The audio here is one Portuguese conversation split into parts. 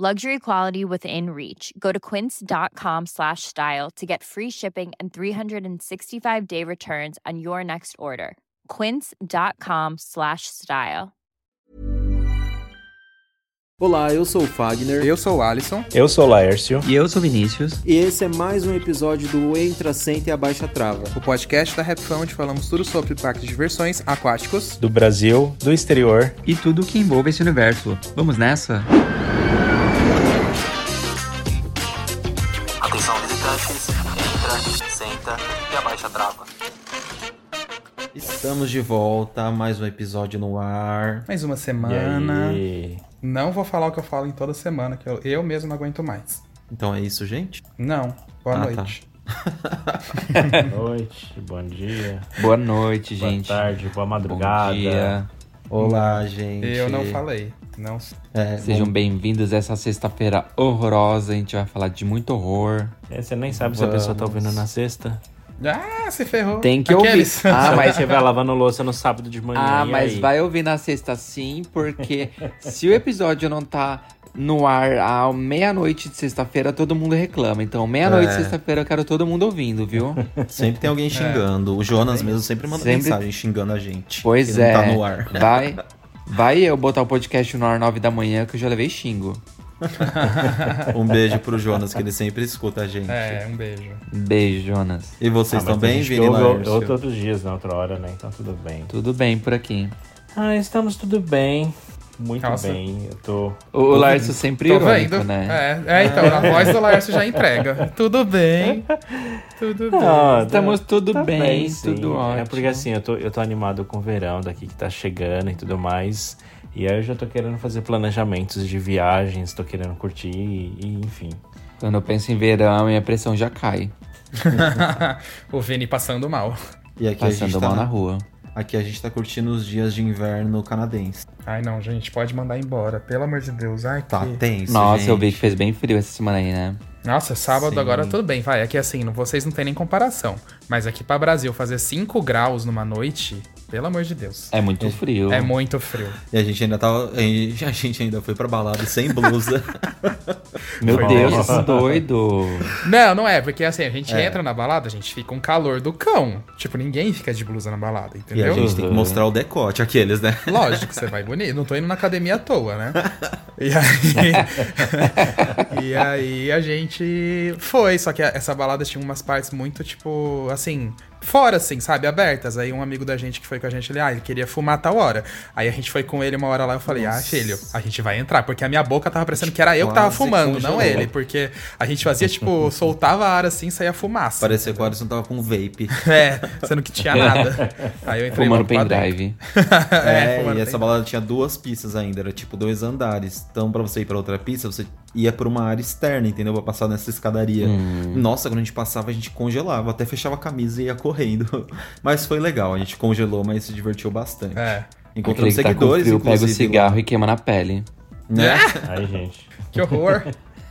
Luxury quality within reach. Go to quince.com slash style to get free shipping and 365 day returns on your next order. Quince.com slash style. Olá, eu sou o Fagner. Eu sou o Alisson. Eu sou o Laércio. E eu sou o Vinícius. E esse é mais um episódio do Entra, Senta e Abaixa Trava. O podcast da Rap onde falamos tudo sobre parques de diversões aquáticos. Do Brasil, do exterior. E tudo que envolve esse universo. Vamos nessa? Atenção Estamos de volta, mais um episódio no ar. Mais uma semana. Não vou falar o que eu falo em toda semana, que eu, eu mesmo não aguento mais. Então é isso, gente? Não. Boa Ah, noite. Boa noite, bom dia. Boa noite, gente. Boa tarde, boa madrugada. Bom dia. Olá, gente. Eu não falei. Não. É, Sejam bom, bem-vindos a essa sexta-feira horrorosa. A gente vai falar de muito horror. É, você nem sabe se a pessoa tá ouvindo na sexta. Ah, se ferrou. Tem que Aqueles. ouvir. Ah, Ah, mas você vai lavando louça no sábado de manhã. Ah, e mas aí? vai ouvir na sexta sim, porque se o episódio não tá no ar à meia-noite de sexta-feira, todo mundo reclama. Então, meia-noite de É. sexta-feira, eu quero todo mundo ouvindo, viu? Sempre tem alguém xingando. O Jonas mesmo sempre manda Sempre- mensagem xingando a gente. Pois é. Não tá no ar. Vai, vai eu botar o podcast no ar nove da manhã, que eu já levei xingo. Um beijo pro Jonas, que ele sempre escuta a gente. É, um beijo. Beijo, Jonas. E vocês Ah, bem, que Vini ou- todos os dias na outra hora, né? Então tudo bem. Tudo bem por aqui. Ah, estamos tudo bem. Muito Nossa. bem. Eu tô. O, o Larso sempre Tô irônico, vendo. né? É, é, então, a voz do Laércio já entrega. Tudo bem. Tudo bem. Ah, Estamos tá- tudo tá bem, sim. tudo ótimo. É porque assim, eu tô, eu tô animado com o verão daqui que tá chegando e tudo mais. E aí eu já tô querendo fazer planejamentos de viagens, tô querendo curtir e, e, enfim. Quando eu penso em verão, minha pressão já cai. o Vini passando mal. E aqui a gente Passando tá mal na rua. Aqui a gente tá curtindo os dias de inverno canadense. Ai, não, gente, pode mandar embora. Pelo amor de Deus. Ai, Tá que... tenso, Nossa, gente. eu vi que fez bem frio essa semana aí, né? Nossa, sábado Sim. agora tudo bem, vai. Aqui assim, não- vocês não têm nem comparação. Mas aqui pra Brasil, fazer 5 graus numa noite, pelo amor de Deus. É muito frio. É muito frio. E a gente ainda tava. A gente ainda foi pra balada sem blusa. Meu Foi Deus, doido. Não, não é, porque assim, a gente É. entra na balada, a gente fica um calor do cão. Tipo, ninguém fica de blusa na balada, e a entendeu? gente tem que mostrar o decote, aqueles, né? Lógico, você vai bonito. Não tô indo na academia à toa, né? E aí. e aí a gente foi, só que essa balada tinha umas partes muito, tipo, assim, fora, assim, sabe? Abertas. Aí um amigo da gente que foi com a gente, ele, ah, ele queria fumar a tal hora. Aí a gente foi com ele uma hora lá, eu falei, ah, filho, a gente vai entrar, porque a minha boca tava parecendo que era eu que tava Quase fumando, não ele, porque a gente fazia, tipo, soltava a ar assim, saía fumaça. Parecia que o Alisson tava com vape. É, sendo que tinha nada. Aí eu entrei Fumando pendrive. É, fumando e essa balada tinha duas pistas ainda, era tipo dois andares. Então, pra você ir pra outra pista, você ia por uma área externa, entendeu? Pra passar nessa escadaria. Hum. Nossa, quando a gente passava, a gente congelava, até fechava a camisa e ia correndo. Mas foi legal, a gente congelou, mas se divertiu bastante. É. Encontramos que tá com seguidores, frio, pega o cigarro lá, e queima na pele. né? Aí, gente. Que horror.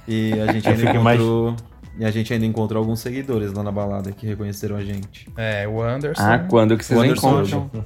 E a gente ainda encontrou E a gente ainda encontrou alguns seguidores lá na balada que reconheceram a gente. É, o Anderson. Ah, quando que vocês O Anderson encontram?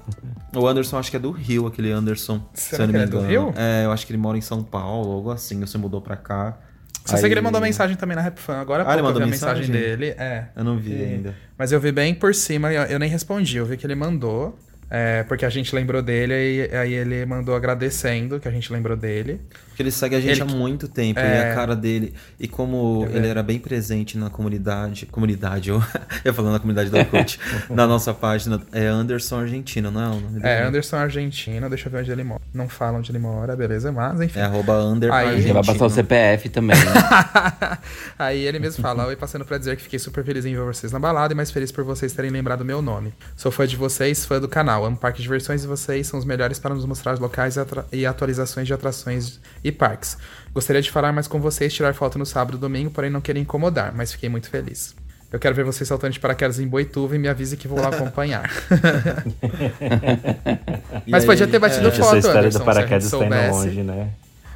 O Anderson acho que é do Rio, aquele Anderson. Será se eu não que me ele é do. Rio? É, eu acho que ele mora em São Paulo, algo assim. Você mudou pra cá. Sei que ele mandou mensagem também na Rapfan. Agora Ah, ele pouco eu vi mandou a mensagem mensagem? dele. É. Eu não vi E- ainda. Mas eu vi bem por cima, eu, eu nem respondi. Eu vi que ele mandou. É, porque a gente lembrou dele, e aí ele mandou agradecendo que a gente lembrou dele. Porque ele segue a gente Ele- há muito tempo. É. E a cara dele. E como É ele era bem presente na comunidade. Comunidade, eu ia falando na comunidade da Orkut. na nossa página. É Anderson Argentina, não é o nome dele? É, Anderson Argentina, deixa eu ver onde ele mora. Não fala onde ele mora, beleza, mas enfim. É arroba Argentina. vai passar o CPF também, né? Aí ele mesmo fala, oi, passando pra dizer que fiquei super feliz em ver vocês na balada e mais feliz por vocês terem lembrado meu nome. Sou fã de vocês, fã do canal, amo parque de diversões e vocês são os melhores para nos mostrar os locais e e atualizações de atrações e parques. Gostaria de falar mais com vocês, tirar foto no sábado e domingo, porém não queria incomodar, mas fiquei muito feliz. Eu quero ver vocês saltando de paraquedas em Boituva e me avise que vou lá acompanhar. Mas aí, podia ter batido é, foto, Essa história Anderson, do se a gente paraquedas tá soubesse. longe, né?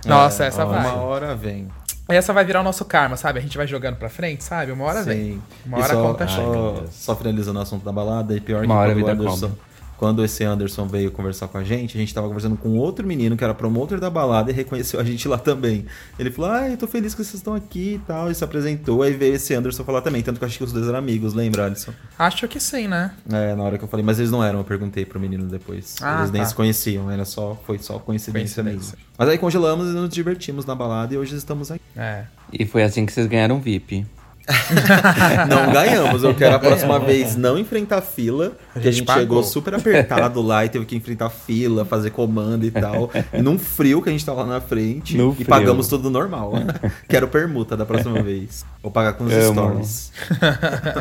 Nossa, é, essa uma vai. hora vem. Essa vai virar o nosso karma, sabe? A gente vai jogando pra frente, sabe? Uma hora vem. Sim. Uma E hora a só, conta chega. só, só finalizando o assunto da balada, e pior que Uma hora a quando o vida Anderson. cobra. Quando esse Anderson veio conversar com a gente, a gente tava conversando com outro menino que era promotor da balada e reconheceu a gente lá também. Ele falou: Ah, eu tô feliz que vocês estão aqui e tal. E se apresentou. Aí veio esse Anderson falar também. Tanto que eu acho que os dois eram amigos, lembra, Alisson? Acho que sim, né? É, na hora que eu falei, mas eles não eram, eu perguntei pro menino depois. Ah, eles nem tá. se conheciam, era só, foi só coincidência, Coincidência. mesmo. Mas aí congelamos e nos divertimos na balada e hoje estamos aqui. É. E foi assim que vocês ganharam VIP. Não ganhamos, eu quero a próxima vez não enfrentar fila, porque a gente pagou. chegou super apertado lá e teve que enfrentar fila, fazer comando e tal. E num frio que a gente tava lá na frente No e frio. pagamos tudo normal. quero permuta da próxima vez. Vou pagar com os Amo. stories.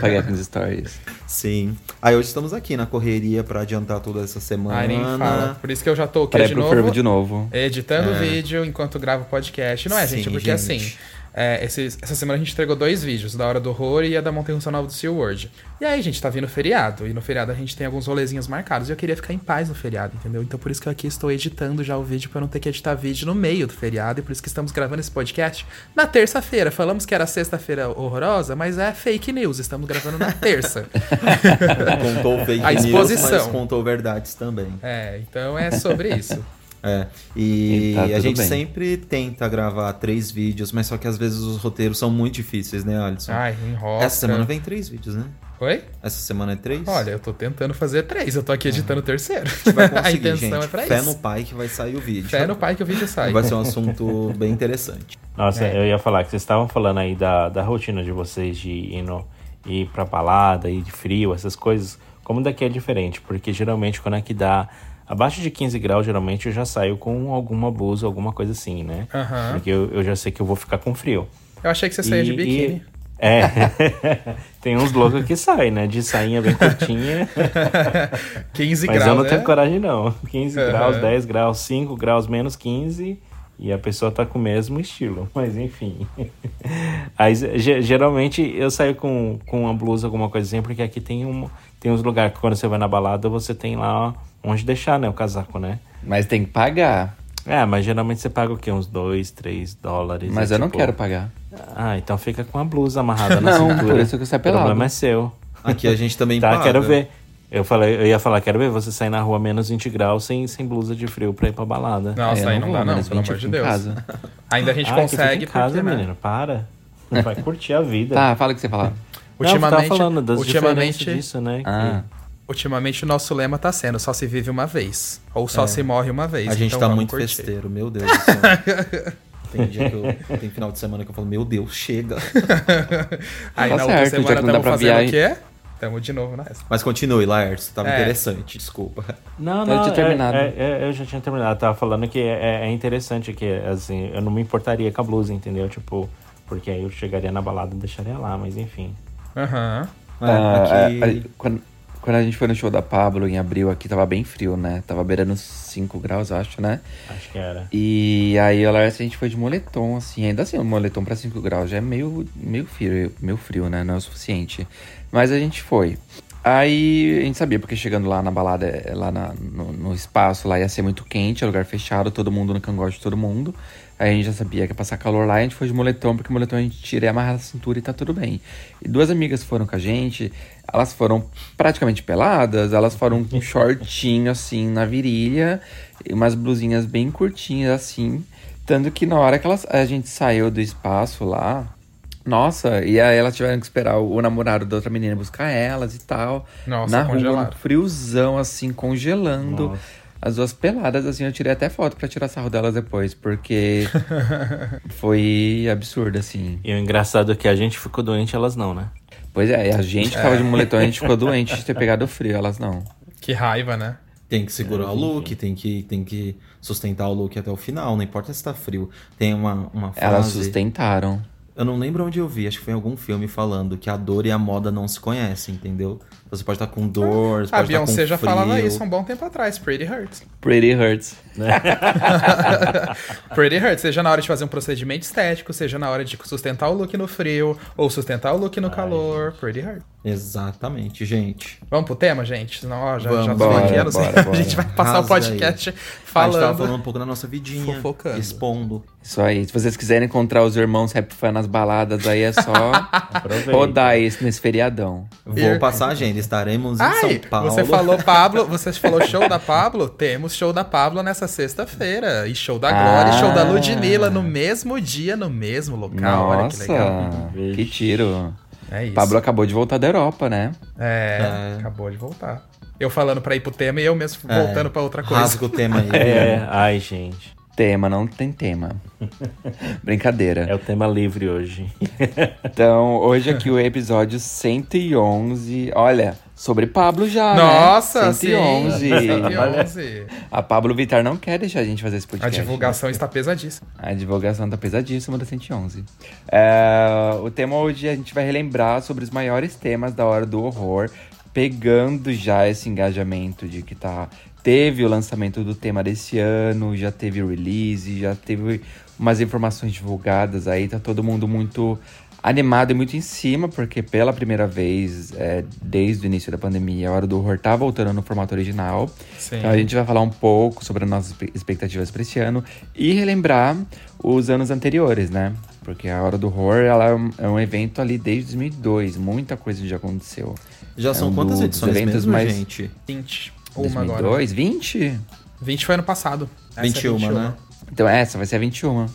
Paguei com os stories. Sim. Aí hoje estamos aqui na correria pra adiantar toda essa semana. Ai, nem fala. Por isso que eu já tô aqui de novo. de novo. Editando o É. vídeo enquanto gravo o podcast. Não é, Sim, gente? Porque gente. assim, é, esses- essa semana a gente entregou dois vídeos, da Hora do Horror e a da Montanha Russa Nova do Sea World. E aí, gente, tá vindo feriado. E no feriado a gente tem alguns rolezinhos marcados. E eu queria ficar em paz no feriado, entendeu? Então por isso que eu aqui estou editando já o vídeo pra eu não ter que editar vídeo no meio do feriado. E por isso que estamos gravando esse podcast na terça-feira. Falamos que era sexta-feira horrorosa, mas é fake news. Estamos gravando na terça. Contou fake A news, exposição. mas contou verdades também. é, então é sobre isso. É, e E tá a gente bem. sempre tenta gravar três vídeos, mas só que às vezes os roteiros são muito difíceis, né, Alisson? Ai, enrola. Essa semana vem três vídeos, né? Oi? Essa semana é três? Olha, eu tô tentando fazer três, eu tô aqui editando o terceiro. vai a conseguir, intenção gente. é pra Fé isso. no pai que vai sair o vídeo. Fé no pai que o vídeo sai. Vai ser um assunto bem interessante. Nossa, É. eu ia falar que vocês estavam falando aí da, da rotina de vocês de ir, no, ir pra balada, ir de frio, essas coisas. Como daqui é diferente, porque geralmente quando é que dá abaixo de 15 graus, geralmente eu já saio com alguma blusa, alguma coisa assim, né? Aham. Porque eu, eu já sei que eu vou ficar com frio. Eu achei que você saía de E- biquíni. e- É, tem uns loucos que saem, né? De sainha bem curtinha. 15 Mas graus. eu não né? tenho coragem, não. 15 Aham. graus, 10 graus, 5 graus menos 15. E a pessoa tá com o mesmo estilo. Mas enfim. Aí, ge- geralmente eu saio com, com uma blusa, alguma coisa assim, porque aqui tem, um, tem uns lugares que quando você vai na balada, você tem lá onde deixar, né? O casaco, né? Mas tem que pagar. É, mas geralmente você paga o quê? Uns 2, 3 dólares. Mas e, eu não tipo, quero pagar. Ah, então fica com a blusa amarrada na Não, cintura. por isso que saio O pelado. problema é seu. Aqui a gente também Tá, paga. quero ver. Eu, falei, eu ia falar, quero ver você sair na rua menos 20 graus sem, sem blusa de frio pra ir pra balada. Nossa, É, aí não não dá não, pelo 20 amor de Deus. casa. Ainda a gente Ah, que fica consegue em casa, porque, né? menino, para. Vai curtir a vida. Tá, fala o que você falar. Não, eu Ultimamente, tava falando das ultimamente, diferenças disso, né? que- Ah, ultimamente o nosso lema tá sendo só se vive uma vez. Ou só se morre uma vez. A gente então tá muito curtir. festeiro, meu Deus do céu. Tem dia que eu. Tem final de semana que eu falo, meu Deus, chega. Aí Tá na certo, outra semana pra fazendo o viajar. quê? Tamo de novo nessa. Mas continue, Laércio. Tava É. interessante, desculpa. Não, Eu não, tinha é- terminado. é- é- eu já tinha terminado. Eu tava falando que é, é interessante que, assim, eu não me importaria com a blusa, entendeu? Tipo, porque aí eu chegaria na balada e deixaria lá, mas enfim. Aham. É, ah, aqui- a- quando, quando a gente foi no show da Pablo em abril aqui, tava bem frio, né? Tava beirando 5 graus, acho, né? Acho que era. E aí, a Larissa, a gente foi de moletom, assim. Ainda assim, um moletom pra 5 graus já é meio, meio, frio, meio frio, né? Não é o suficiente. Mas a gente foi. Aí, a gente sabia, porque chegando lá na balada, lá na- no, no espaço, lá ia ser muito quente, é lugar fechado, todo mundo no cangote de todo mundo. Aí a gente já sabia que ia passar calor lá, e a gente foi de moletom, porque moletom a gente tira e amarra a cintura e tá tudo bem. E duas amigas foram com a gente, elas foram praticamente peladas, elas foram com um shortinho assim na virilha, e umas blusinhas bem curtinhas assim. Tanto que na hora que elas, a gente saiu do espaço lá, nossa, e aí elas tiveram que esperar o, o namorado da outra menina buscar elas e tal. Nossa, na rua, friozão, assim, congelando. Nossa. As duas peladas, assim, eu tirei até foto pra tirar sarro delas depois, porque foi absurdo, assim. E o engraçado é que a gente ficou doente, elas não, né? Pois é, a gente que tava de moletom, a gente ficou doente de ter pegado frio, elas não. Que raiva, né? Tem que segurar o look, tem que, tem que sustentar o look até o final, não importa se tá frio. Tem uma, uma frase... Elas sustentaram. Eu não lembro onde eu vi, acho que foi em algum filme falando que a dor e a moda não se conhecem, entendeu? Você pode estar com dor, você A pode estar com Beyoncé já frio. falava isso há um bom tempo atrás, Pretty Hurts. Pretty hurts. Pretty Hurts, seja na hora de fazer um procedimento estético, seja na hora de sustentar o look no frio, ou sustentar o look no calor, Pretty Hurt. Exatamente, gente. Vamos pro tema, gente? Senão, ó, já, Vamos. já tô Bora, aqui, eu não sei. bora, bora. A gente vai passar o podcast A gente falando. tava falando um pouco da nossa vidinha, Fofocando. expondo. Isso aí. Se vocês quiserem encontrar os irmãos rap fan nas baladas, aí é só rodar isso nesse feriadão. Vou passar a agenda, estaremos em Ai, São Paulo. você falou Pablo, você falou show da Pablo? Temos show da Pablo nessa sexta-feira. E show da Glória e show da Ah. Ludmilla no mesmo dia, no mesmo local. Olha que legal. Nossa, que tiro. É isso. Pablo acabou de voltar da Europa, né? É, É. acabou de voltar. Eu falando pra ir pro tema e eu mesmo É, voltando pra outra coisa. Rasga o tema aí. É, ai, gente. Tema, não tem tema. Brincadeira. É o tema livre hoje. Então, hoje aqui o episódio 111. Olha, sobre Pablo já, Nossa, né? sim. 111. 111. A Pablo Vittar não quer deixar a gente fazer esse A podcast. divulgação está pesadíssima. A divulgação tá pesadíssima da 111. É, o tema hoje a gente vai relembrar sobre os maiores temas da hora do horror, pegando já esse engajamento de que tá. Teve o lançamento do tema desse ano, já teve o release, já teve umas informações divulgadas aí, tá todo mundo muito animado e muito em cima, porque pela primeira vez, é, desde o início da pandemia, a Hora do Horror tá voltando no formato original. Sim. Então a gente vai falar um pouco sobre as nossas expectativas para esse ano e relembrar os anos anteriores, né? Porque a Hora do Horror ela é um, é um evento ali desde 2002, muita coisa já aconteceu. Já são É um quantas edições mesmo, mais- gente? 20. Uma 2002, agora. 20? 20 foi ano passado. Essa é 21, né? Então essa vai ser a 21.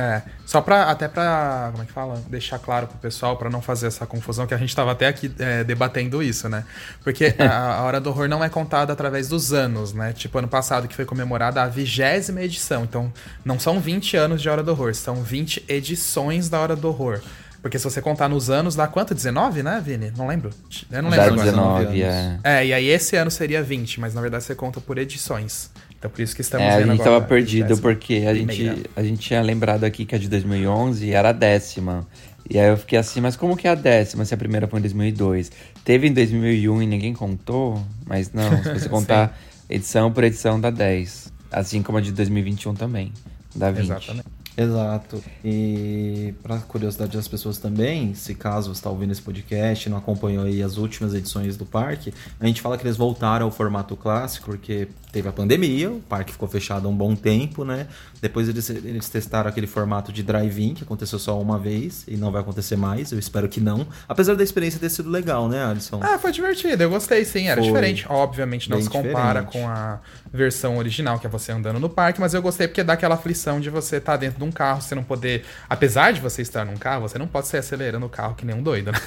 É, só pra, até pra, como é que fala? Deixar claro pro pessoal, pra não fazer essa confusão, que a gente tava até aqui é, debatendo isso, né? Porque a, a Hora do Horror não é contada através dos anos, né? Tipo, ano passado que foi comemorada a vigésima edição. Então, não são 20 anos de Hora do Horror, são 20 edições da Hora do Horror. Porque se você contar nos anos, dá quanto? 19, né, Vini? Não lembro. Eu não Dá lembro agora. 19, anos. é. É, e aí esse ano seria 20, mas na verdade você conta por edições. Então por isso que estamos É, a gente agora tava perdido porque a primeira. gente, a gente tinha lembrado aqui que a de 2011 era a décima. E aí eu fiquei assim, mas como que é a décima se a primeira foi em 2002? Teve em 2001 e ninguém contou? Mas não, se você contar edição por edição dá 10. Assim como a de 2021 também, dá 20. Exatamente. Exato. E para curiosidade das pessoas também, se caso você está ouvindo esse podcast e não acompanhou aí as últimas edições do parque, a gente fala que eles voltaram ao formato clássico porque teve a pandemia, o parque ficou fechado há um bom tempo, né? Depois eles, eles testaram aquele formato de drive-in que aconteceu só uma vez e não vai acontecer mais, eu espero que não. Apesar da experiência ter sido legal, né, Alisson? Ah, foi divertido, eu gostei sim, era Foi. diferente. Obviamente não se compara diferente. com a versão original, que é você andando no parque, mas eu gostei porque dá aquela aflição de você estar dentro de um carro, você não poder. Apesar de você estar num carro, você não pode sair acelerando o carro que nem um doido, né?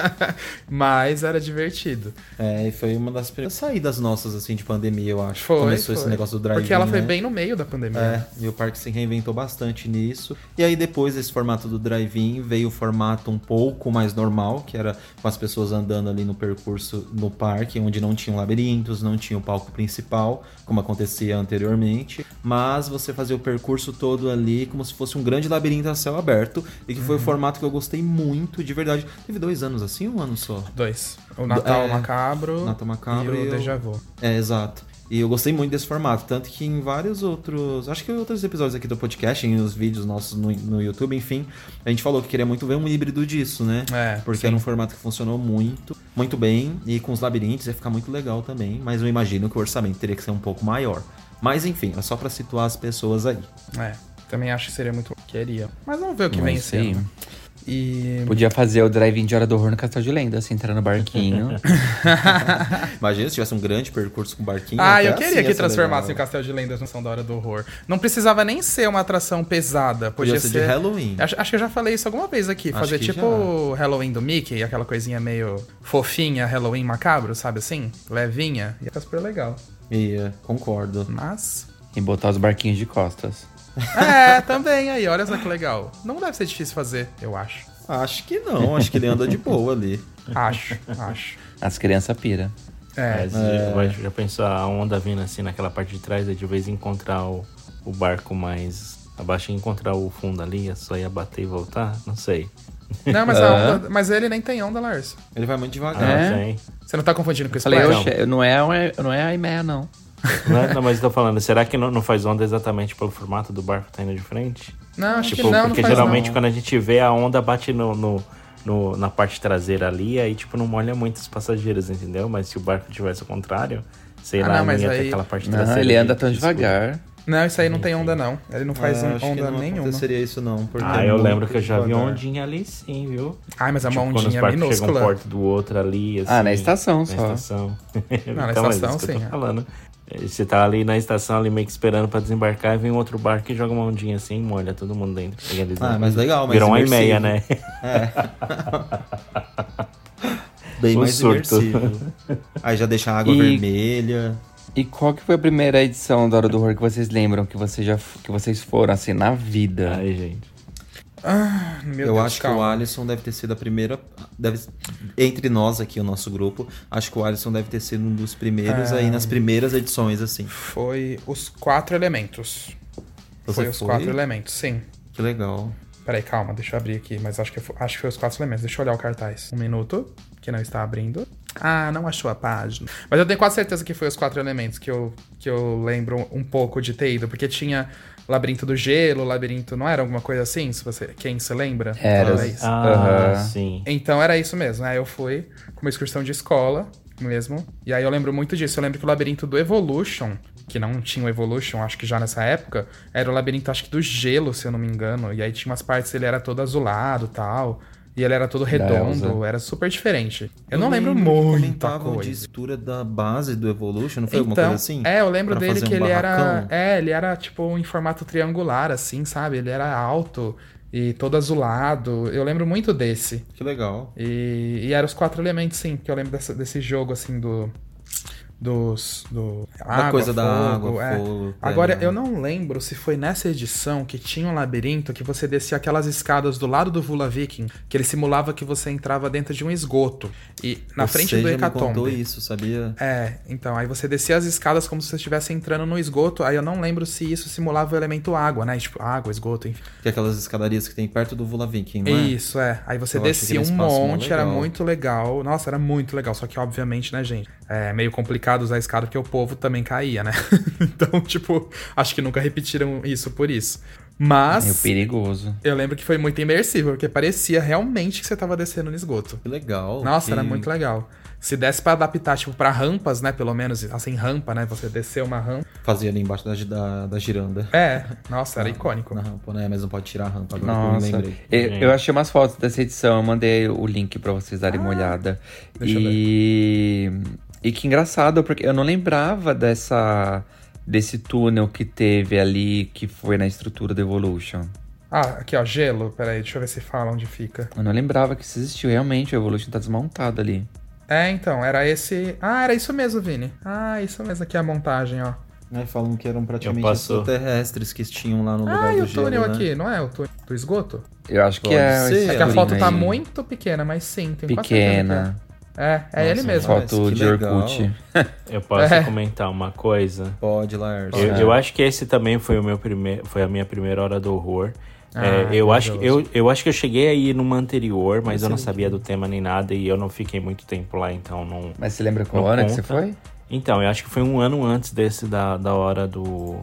mas era divertido. É, e foi uma das primeiras saídas nossas, assim, de pandemia, eu acho. Foi. Começou foi. esse negócio do drive-in, Porque ela foi né? bem no meio da pandemia. É, e o parque se reinventou bastante nisso. E aí, depois desse formato do drive-in, veio o formato um pouco mais normal, que era com as pessoas andando ali no percurso no parque, onde não tinham labirintos, não tinha o palco principal, como acontecia anteriormente. Mas você fazia o percurso todo ali como se fosse um grande labirinto a céu aberto, e que foi Uhum. o formato que eu gostei muito, de verdade. Teve dois anos assim, um ano só? Dois. O Natal É, Macabro, Natal Macabro e o e o- Deja Vu. É, exato. E eu gostei muito desse formato, tanto que em vários outros. Acho que em outros episódios aqui do podcast, em os vídeos nossos no, no YouTube, enfim, a gente falou que queria muito ver um híbrido disso, né? É, Porque sim. era um formato que funcionou muito, muito bem, e com os labirintos ia ficar muito legal também, mas eu imagino que o orçamento teria que ser um pouco maior. Mas enfim, é só pra situar as pessoas aí. É. Também acho que seria muito. Queria. Mas vamos ver o que vem aí. ano. E. Podia fazer o drive-in de Hora do Horror no Castelo de Lenda, assim, entrar no barquinho. Imagina se tivesse um grande percurso com barquinho. Ah, eu assim queria ia que ser transformasse o. Castelo de Lendas no São da Hora do Horror. Não precisava nem ser uma atração pesada. Podia, Podia ser de Halloween. Acho, acho que eu já falei isso alguma vez aqui. Acho fazer tipo o Halloween do Mickey, aquela coisinha meio fofinha, Halloween macabro, sabe assim? Levinha. Ia ficar super legal. Ia, concordo. Mas. e botar os barquinhos de costas. É, também aí, olha só que legal. Não deve ser difícil fazer, eu acho. Acho que não, acho que ele anda de boa ali. Acho, acho. As crianças pira. É. Mas já- já pensou a onda vindo assim naquela parte de trás, aí de vez em encontrar o, o barco mais abaixo e encontrar o fundo ali, é só ia bater e voltar? Não sei. Não, mas, a onda- mas ele nem tem onda, Lars. Ele vai muito devagar. Ah, É? tem. Você não tá confundindo com o Falei, Splash? oxe, não é, não é a IMEA, não. Não, é- não, mas eu tô falando, será que não, não faz onda exatamente pelo formato do barco que tá indo de frente? Não, acho Tipo, que não, não porque faz geralmente não. quando a gente vê a onda bate no, no- no- na parte traseira ali, aí tipo não molha muito os passageiros, entendeu? Mas se o barco tivesse o contrário, sei Ah, lá, não, não, mas ia aí- ter aquela parte Não, traseira. ele anda tão devagar. Não, isso aí não tem onda, não. Ele não faz É, acho que onda não nenhuma. aconteceria isso não, porque Ah, é eu lembro que eu já vi ondinha ali sim, viu? Ai, mas é uma Tipo, quando os ondinha barcos chegam um minúscula. porto do outro ali, assim. Ah, na estação na só. Estação. na Então, estação, isso que eu sim, tô é. falando. Eh, Você tá ali na estação, ali meio que esperando pra desembarcar, e vem um outro barco e joga uma ondinha assim e molha todo mundo dentro. E eles- Ah, mas legal, mas Virou uma e meia, né? Bem Um mais surto. imersivo. Aí já deixa a água E- vermelha. E qual que foi a primeira edição da Hora do Horror que vocês lembram que, você já, que vocês foram, assim, na vida? Ai, gente. Meu eu Deus, acho que o calma. Alisson deve ter sido a primeira. Deve, entre nós aqui, o nosso grupo, acho que o Alisson deve ter sido um dos primeiros aí nas primeiras edições, assim. Foi os quatro elementos. Você foi os foi? quatro elementos, sim. Que legal. Peraí, calma, deixa eu abrir aqui. Mas acho que, acho que foi os quatro elementos. Deixa eu olhar o cartaz. Um minuto, que não está abrindo. Ah, não achou a página. Mas eu tenho quase certeza que foi os quatro elementos que eu, que eu lembro um pouco de ter ido. Porque tinha Labirinto do Gelo, Labirinto... Não era alguma coisa assim? Se você, quem se lembra? Era. Talvez. Ah, Aham. sim. Então era isso mesmo. Aí eu fui com uma excursão de escola mesmo. E aí eu lembro muito disso. Eu lembro que o labirinto do Evolution, que não tinha o Evolution, acho que já nessa época, era o labirinto, acho que do gelo, se eu não me engano. E aí tinha umas partes ele era todo azulado tal. E ele era todo redondo, era super diferente. Eu, não lembro, que muita comentavam de coisa. estrutura da base do Evolution, não foi alguma Então, coisa assim? é, eu lembro Pra dele que um ele era. barracão? É, ele era tipo em formato triangular, assim, sabe? Ele era alto e todo azulado. Eu lembro muito desse. Que legal. E, e eram os quatro elementos, sim, que eu lembro dessa- desse jogo, assim, do. Dos. Do, Da coisa da água, é. fogo, Agora, terra. eu não lembro se foi nessa edição que tinha um labirinto que você descia aquelas escadas do lado do Vula Viking, que ele simulava que você entrava dentro de um esgoto. E na frente Você do já me contou Hecatombe. isso, sabia? É, então, aí você descia as escadas como se você estivesse entrando no esgoto. Aí eu não lembro se isso simulava o elemento água, né? Tipo, água, esgoto, enfim. Que é aquelas escadarias que tem perto do Vula Viking, não é? Isso, é. Aí você Eu descia um monte, era muito legal. Nossa, era muito legal. Só que, obviamente, né, gente? É meio complicado usar a escada porque o povo também caía, né? então, tipo, acho que nunca repetiram isso por isso. Mas. Meio perigoso. Eu lembro que foi muito imersivo, porque parecia realmente que você tava descendo no esgoto. Que legal. Nossa, que... era muito legal. Se desse pra adaptar, tipo, pra rampas, né? Pelo menos, assim, rampa, né? Você descer uma rampa. Fazia ali embaixo da, da, da giranda. É, nossa, era icônico. Na rampa, né? Mas não pode tirar a rampa agora que eu Nossa. me lembrei. Eu, eu achei umas fotos dessa edição, eu mandei o link pra vocês darem uma olhada. deixa eu e. E que engraçado, porque eu não lembrava dessa. desse túnel que teve ali, que foi na estrutura do Evolution. Ah, aqui, ó, gelo. Peraí, deixa eu ver se fala onde fica. Eu não lembrava que isso existiu. Realmente, o Evolution tá desmontado ali. É, então, era esse. Ah, era isso mesmo, Vini. Ah, isso mesmo aqui a montagem, ó. Aí falam que eram praticamente extraterrestres que tinham lá no lugar Ah, e do o gelo, túnel né? aqui, não é? O túnel do esgoto? Eu acho que Pode é. ser, É que a foto tá aí. muito pequena, mas sim, tem quase certeza Pequena. É, é, é ele Nossa, mesmo. Nossa, Foto que de legal. Orkut. Eu posso É. comentar uma coisa. Pode, Lars. Eu, É. eu acho que esse também foi o meu primeiro, foi a minha primeira hora do horror. Ah, É, eu, acho, que- eu, eu acho que eu cheguei aí numa anterior, mas eu não sabia do tema nem nada e eu não fiquei muito tempo lá, então não. Mas você lembra qual Não ano que você conta. foi? Então, eu acho que foi um ano antes desse da, da hora do.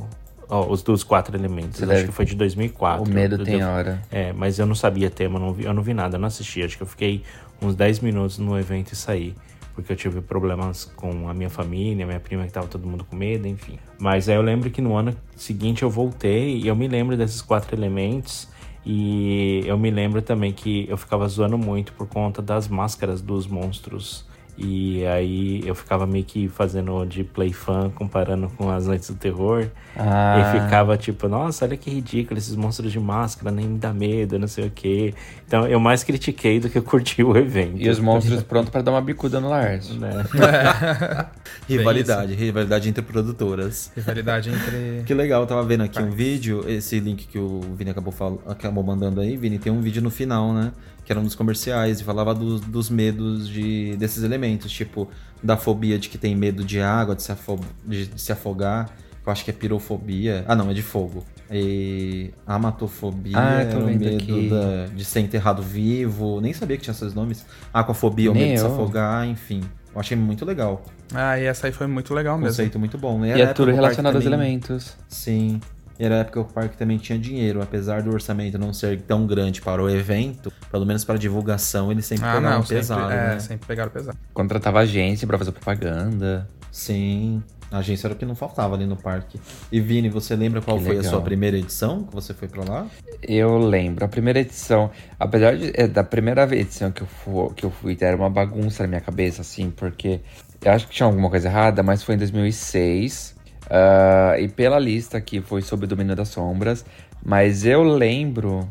Ó, os dos quatro elementos. Acho que foi de 2004. O medo Eu tem hora. É, mas eu não sabia tema, eu não vi, eu não vi nada, não assisti. Acho que eu fiquei uns 10 minutos no evento e saí. porque eu tive problemas com a minha família, minha prima que tava todo mundo com medo, enfim. Mas aí eu lembro que no ano seguinte eu voltei e eu me lembro desses quatro elementos. E eu me lembro também que eu ficava zoando muito por conta das máscaras dos monstros. E aí eu ficava meio que fazendo de play fan, comparando com as noites do terror. Ah. E ficava tipo, nossa, olha que ridículo esses monstros de máscara, nem me dá medo, não sei o quê. Então eu mais critiquei do que eu curti o evento. E os monstros prontos pra dar uma bicuda no Lars. Né? Rivalidade, rivalidade entre produtoras. Rivalidade entre. Que legal, eu tava vendo aqui um vídeo, esse link que o Vini acabou, fal- acabou mandando aí, Vini, tem um vídeo no final, né? Que era um dos comerciais e falava dos, dos medos de, desses elementos, tipo, da fobia de que tem medo de água, de se, afo- de- de se afogar, que eu acho que é pirofobia. Ah, não, é de fogo. E amatofobia Ah, era o medo aqui. da- de ser enterrado vivo, nem sabia que tinha esses nomes. Aquafobia, o medo de se eu. afogar, enfim. Eu achei muito legal. Ah, e essa aí foi muito legal mesmo. Conceito muito bom. E era a é tudo relacionado aos elementos. Sim. E era a época que o parque também tinha dinheiro. Apesar do orçamento não ser tão grande para o evento, pelo menos para divulgação, eles sempre Ah, pegaram não, sempre, pesado, é, né? sempre pegaram pesado. Contratava agência pra fazer propaganda. Sim. A agência era o que não faltava ali no parque. E Vini, você lembra qual Que foi a legal. sua primeira edição que você foi pra lá? Eu lembro, a primeira edição, apesar de, é, da primeira edição que eu, fui, que eu fui, era uma bagunça na minha cabeça, assim, porque eu acho que tinha alguma coisa errada, mas foi em 2006. Ah, e pela lista aqui foi sobre o Domínio das Sombras, mas eu lembro.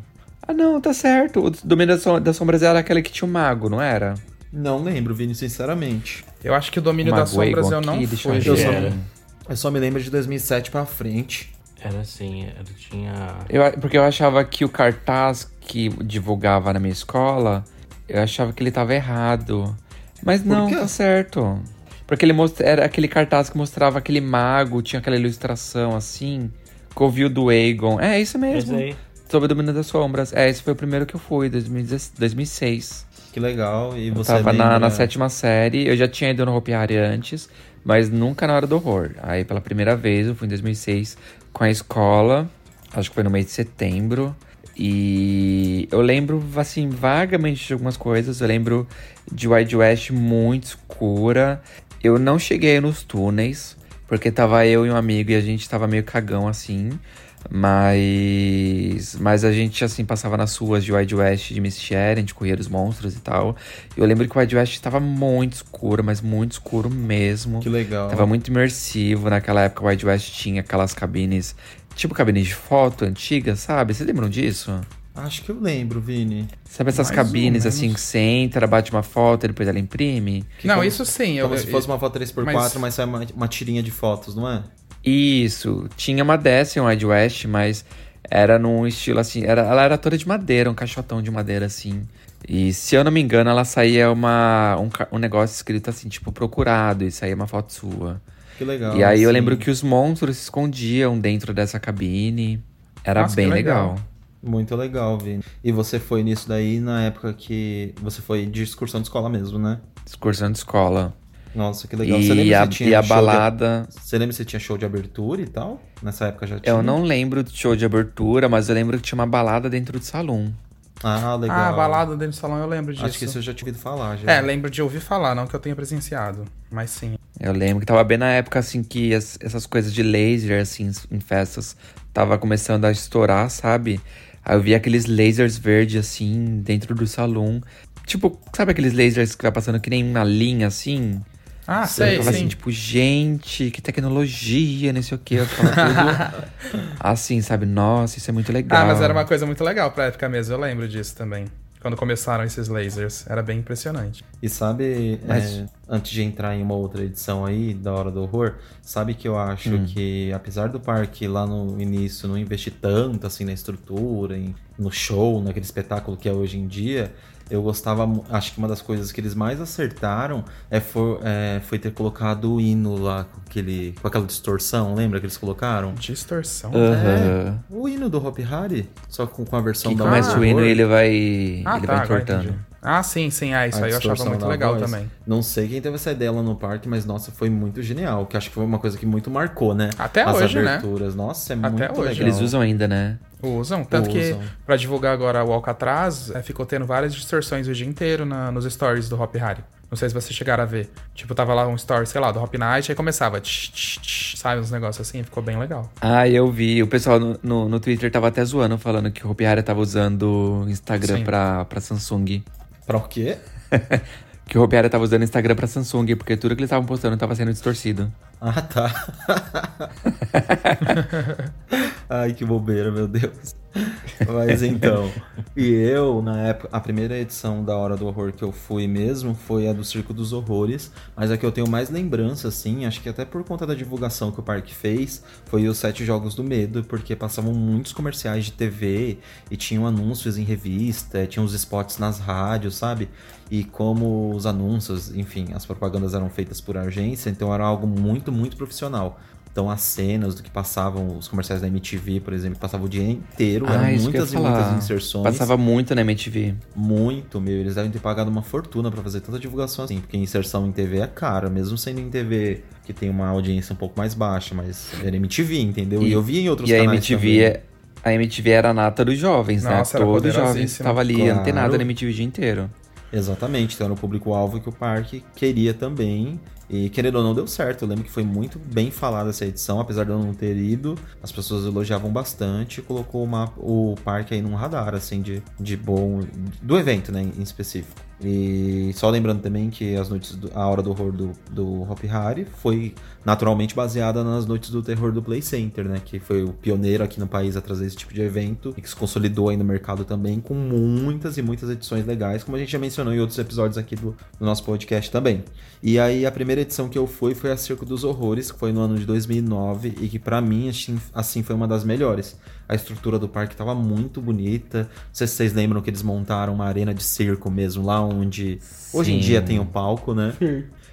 Ah, não, tá certo. O Domínio das, Som- das Sombras era aquele que tinha o mago, não era? Não lembro, Vini, sinceramente. Eu acho que o Domínio das Sombras eu não aqui, deixa fui. eu Eu ver. só, eu só me lembro de 2007 pra frente. Era assim, era, tinha. Eu, porque eu achava que o cartaz que divulgava na minha escola, eu achava que ele tava errado. Mas não, tá certo. Porque ele most... era aquele cartaz que mostrava aquele mago, tinha aquela ilustração assim, Covil do Aegon. É isso mesmo. Sobre o Domínio das Sombras. É, esse foi o primeiro que eu fui, 2016 2006. Que legal. E Eu você tava na, na sétima série, eu já tinha ido no Hopi Hari antes, mas nunca na hora do horror. Aí pela primeira vez, eu fui em 2006 com a escola, acho que foi no mês de setembro. E eu lembro, assim, vagamente de algumas coisas. Eu lembro de Wide West muito escura. Eu não cheguei nos túneis, porque tava eu e um amigo e a gente tava meio cagão assim. Mas. Mas a gente, assim, passava nas ruas de Wide West de Mist Sharing, a gente corria dos monstros e tal. E eu lembro que o Wide West tava muito escuro, mas muito escuro mesmo. Que legal. Tava muito imersivo. Naquela época o Wide West tinha aquelas cabines, tipo cabines de foto antigas, sabe? Vocês lembram disso? Acho que eu lembro, Vini. Sabe essas Mais cabines assim que você entra, bate uma foto e depois ela imprime? Que Não, como- isso sim. Eu, Como se fosse uma foto 3x4, mas- mas, sai uma, uma tirinha de fotos, não é? Isso, tinha uma dessa em Wide West, mas era num estilo assim, era, ela era toda de madeira, um caixotão de madeira assim. E se eu não me engano, ela saía uma, um, um negócio escrito assim, tipo, procurado, e saía uma foto sua. Que legal. e aí eu lembro que os monstros se escondiam dentro dessa cabine. Era Nossa, bem legal. legal. Muito legal, Vini. E você foi nisso daí na época que você foi de excursão de escola mesmo, né? Excursão de escola. Nossa, que legal. você E lembra a, se tinha e a show balada. De... Você lembra se tinha show de abertura e tal? Nessa época já tinha? Eu não lembro do show de abertura, mas eu lembro que tinha uma balada dentro do salão. Ah, legal. Ah, balada dentro do salão, eu lembro disso. Acho que isso eu já tinha ouvido falar já. É, lembro de ouvir falar, não que eu tenha presenciado. Mas sim. Eu lembro que tava bem na época, assim, que as- essas coisas de laser, assim, em festas, tava começando a estourar, sabe? Aí eu vi aqueles lasers verdes, assim, dentro do salão. Tipo, sabe aqueles lasers que vai passando que nem uma linha, assim? Ah, Eu sei, ficava sim. assim, tipo, gente, que tecnologia, não sei o quê. Eu ficava tudo assim, sabe? Nossa, isso é muito legal. Ah, mas era uma coisa muito legal pra época mesmo, eu lembro disso também. Quando começaram esses lasers. Era bem impressionante. E sabe, Mas- é, antes de entrar em uma outra edição aí, da Hora do Horror, sabe que eu acho Hum. que, apesar do parque lá no início não investir tanto assim na estrutura, em- no show, naquele espetáculo que é hoje em dia, eu gostava, acho que uma das coisas que eles mais acertaram é, for- é, foi ter colocado o hino lá com, aquele, com aquela distorção, lembra que eles colocaram? Distorção. Aham. O hino do Hopi Hari, só com, com a versão Que da Hora o hino ele vai, Ah, ele tá, vai entortando. Ah, sim, sim. Ah, isso a aí eu achava muito legal voz. também. Não sei quem teve essa ideia lá no parque, mas nossa, foi muito genial. Que acho que foi uma coisa que muito marcou, né? Até As hoje, né? aberturas. Nossa, é Até muito hoje. legal. Eles usam ainda, né? Usam. Tanto Usam. que, pra divulgar agora o Alcatraz, é, ficou tendo várias distorções o dia inteiro na- nos stories do Hop Harry. Não sei se vocês chegaram a ver. Tipo, tava lá um story, sei lá, do Hop Night, aí começava, tch, tch, tch, sabe, uns negócios assim, ficou bem legal. Ah, eu vi. O pessoal no, no, no Twitter tava até zoando, falando que o Hopi Hari tava usando o Instagram Sim. pra, pra Samsung. Pra o quê? Que o Hari tava usando o Instagram pra Samsung, porque tudo que eles estavam postando tava sendo distorcido. Ah, tá. Ai, que bobeira, meu Deus. Mas então, e eu, na época, a primeira edição da Hora do Horror que eu fui mesmo foi a do Circo dos Horrores, mas a que eu tenho mais lembrança, assim, acho que até por conta da divulgação que o parque fez, foi os Sete Jogos do Medo, porque passavam muitos comerciais de TV e tinham anúncios em revista, tinham os spots nas rádios, sabe? E como os anúncios, enfim, as propagandas eram feitas por agência, então era algo muito, muito profissional. Então as cenas do que passavam, os comerciais da MTV, por exemplo, passavam o dia inteiro, Ah, eram isso que eu muitas e ia falar. muitas inserções. Passava muito na MTV. Muito, meu. Eles devem ter pagado uma fortuna pra fazer tanta divulgação assim, porque inserção em TV é cara, mesmo sendo em TV que tem uma audiência um pouco mais baixa, mas era MTV, entendeu? E, eu vi em outros e a canais MTV, também. é- a MTV era a nata dos jovens, Nossa, né? era Todos os jovens estavam ali Claro. antenados na MTV o dia inteiro. Exatamente, então era o público-alvo que o parque queria também. E querendo ou não, deu certo. Eu lembro que foi muito bem falada essa edição, apesar de eu não ter ido. As pessoas elogiavam bastante colocou uma- o parque aí num radar, assim, de, de bom. do evento, né, em específico. E só lembrando também que as noites do- a hora do horror do, do Hop Hari foi naturalmente baseada nas noites do terror do Play Center, né? Que foi o pioneiro aqui no país a trazer esse tipo de evento e que se consolidou aí no mercado também com muitas e muitas edições legais, como a gente já mencionou em outros episódios aqui do, do nosso podcast também. E aí a primeira edição que eu fui foi a Circo dos Horrores, que foi no ano de 2009 e que pra mim assim, assim foi uma das melhores. A estrutura do parque tava muito bonita. Não sei se vocês lembram que eles montaram uma arena de circo mesmo lá onde hoje em Sim. dia tem o palco, né?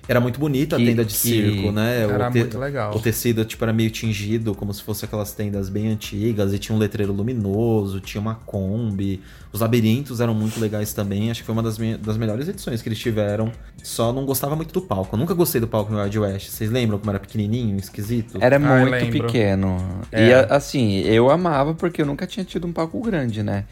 Era muito bonita a tenda de que circo, né? era o te- muito legal. O tecido, tipo, era meio tingido, como se fosse aquelas tendas bem antigas, e tinha um letreiro luminoso, tinha uma Kombi. Os labirintos eram muito legais também. Acho que foi uma das, me- das melhores edições que eles tiveram. Só não gostava muito do palco. Eu nunca gostei do palco no Wild West. Vocês lembram como era pequenininho, esquisito? Era Ah, muito pequeno. É. E assim, eu amava porque eu nunca tinha tido um palco grande, né?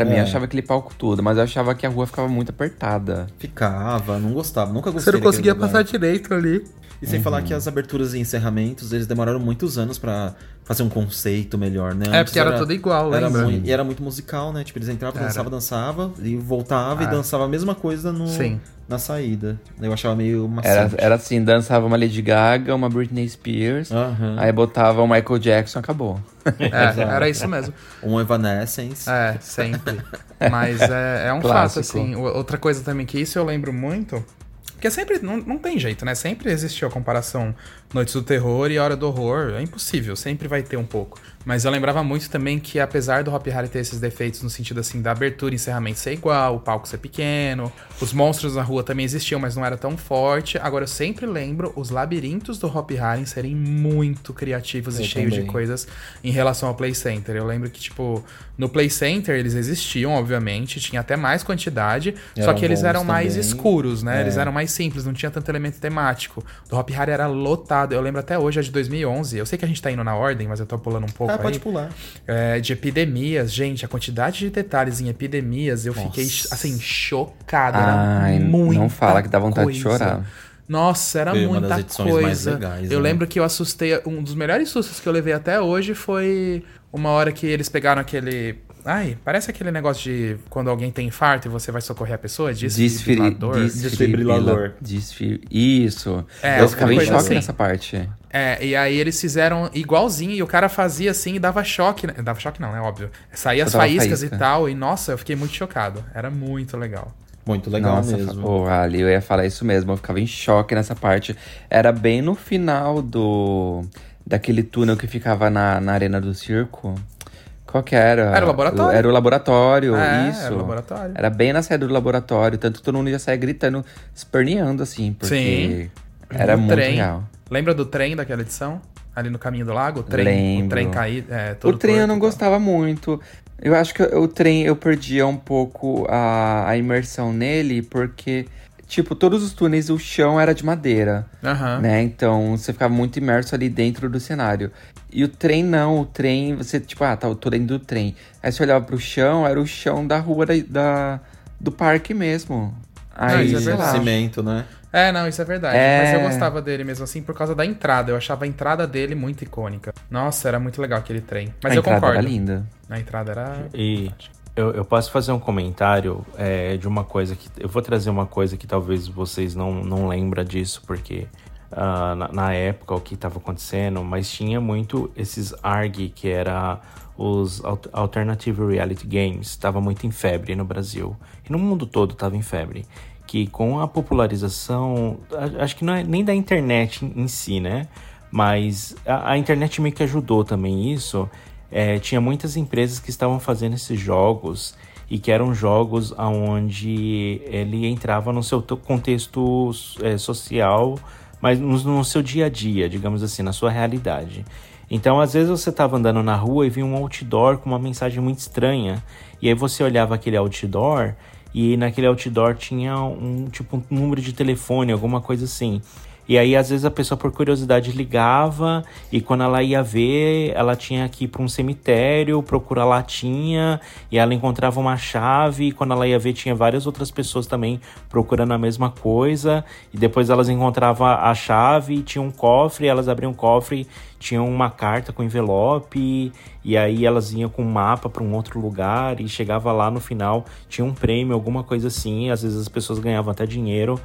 Pra mim, É. eu achava aquele palco todo, mas eu achava que a rua ficava muito apertada. Ficava, não gostava, nunca gostei Você não conseguia passar direito ali. E sem falar que as aberturas e encerramentos, eles demoraram muitos anos pra fazer um conceito melhor, né? É, porque era tudo igual, era lembra? muito, E era muito musical, né? Tipo, eles entravam, Era. dançavam, dançava e voltava e Ah. dançava a mesma coisa no, Sim. na saída. Eu achava meio Era, maçante. era assim, dançava uma Lady Gaga, uma Britney Spears, Aham. aí botava o Michael Jackson, acabou. É, era isso mesmo. Um Evanescence. É, sempre. Mas é, é um Clássico. fato, assim. Outra coisa também que isso eu lembro muito. Porque sempre. Não, não tem jeito, né? Sempre existiu a comparação Noites do Terror e Hora do Horror. É impossível, sempre vai ter um pouco. Mas eu lembrava muito também que, apesar do Hop Harry ter esses defeitos no sentido assim da abertura e encerramento ser igual, o palco ser pequeno, os monstros na rua também existiam, mas não era tão forte. Agora eu sempre lembro os labirintos do Hop Harry serem muito criativos e Eu cheios de coisas em relação ao Play Center. Eu lembro que, tipo, no Play Center eles existiam, obviamente, tinha até mais quantidade, só Eram que eles eram mais também. escuros, né? É. Eles eram mais simples, não tinha tanto elemento temático. Do Hop Harry era lotado. Eu lembro até hoje, a de 2011. Eu sei que a gente tá indo na ordem, mas eu tô pulando um pouco Ah, aí. pode pular. É, de epidemias, gente, a quantidade de detalhes em epidemias, eu fiquei, Nossa. assim, chocado. Ai, era não muita fala que dá vontade de coisa. chorar. Nossa, era Foi uma muita das edições mais coisa. legais, eu né? lembro que eu assustei. Um dos melhores sustos que eu levei até hoje foi uma hora que eles pegaram aquele. Ai, parece aquele negócio de quando alguém tem infarto e você vai socorrer a pessoa. Desfibri- Desfibrilador. Desfibrilador. Desfi- Isso. É, eu ficava em choque assim. nessa parte. É, e aí eles fizeram igualzinho e o cara fazia assim e dava choque. Né? Dava choque não, é óbvio. Saía as faíscas faísca. e tal. E nossa, eu fiquei muito chocado. Era muito legal. Muito legal Nossa, mesmo. Pô, Ali, eu ia falar isso mesmo. Eu ficava em choque nessa parte. Era bem no final do. Daquele túnel que ficava na, na arena do circo. Qual que era? Era o laboratório. Era o laboratório, É, isso. era o laboratório. Era bem na saída do laboratório. Tanto que todo mundo ia sair gritando, esperneando, assim. Porque Sim. era No muito trem. real. Lembra do trem daquela edição? Ali no caminho do lago? O trem, Lembro. O trem caído. É, O trem eu não gostava muito. Eu acho que o trem eu perdia um pouco a, a imersão nele, porque, tipo, todos os túneis, o chão era de madeira, Aham. né? Então você ficava muito imerso ali dentro do cenário. E o trem não, o trem, você, tipo, ah, tá, eu tô dentro do trem. Aí você olhava pro chão, era o chão da rua da, da- do parque mesmo. Aí, isso é lá. verdade. Cimento, né? É, não, isso é verdade. É. Mas eu gostava dele mesmo assim por causa da entrada. Eu achava a entrada dele muito icônica. Nossa, era muito legal aquele trem. Mas a eu entrada concordo. era linda. A entrada era. E eu, eu posso fazer um comentário é, de uma coisa que. Eu vou trazer uma coisa que talvez vocês não, não lembram disso, porque ah, na, na época o que estava acontecendo, mas tinha muito esses ARG, que era os Al- Alternative Reality Games, estava muito em febre no Brasil. E no mundo todo estava em febre. Que com a popularização, acho que não é nem da internet em, em si, né? Mas a, a internet meio que ajudou também isso. É, tinha muitas empresas que estavam fazendo esses jogos e que eram jogos onde ele entrava no seu to- contexto é, social, mas no, no seu dia a dia, digamos assim, na sua realidade. Então, às vezes você estava andando na rua e via um outdoor com uma mensagem muito estranha, e aí você olhava aquele outdoor e naquele outdoor tinha um tipo um número de telefone, alguma coisa assim. E aí, às vezes, a pessoa, por curiosidade, ligava e quando ela ia ver, ela tinha que ir para um cemitério, procurar latinha, e ela encontrava uma chave, e quando ela ia ver, tinha várias outras pessoas também procurando a mesma coisa, e depois elas encontravam a chave, e tinha um cofre, elas abriam o cofre, tinham uma carta com envelope, e aí elas iam com um mapa para um outro lugar, e chegava lá no final, tinha um prêmio, alguma coisa assim, às vezes as pessoas ganhavam até dinheiro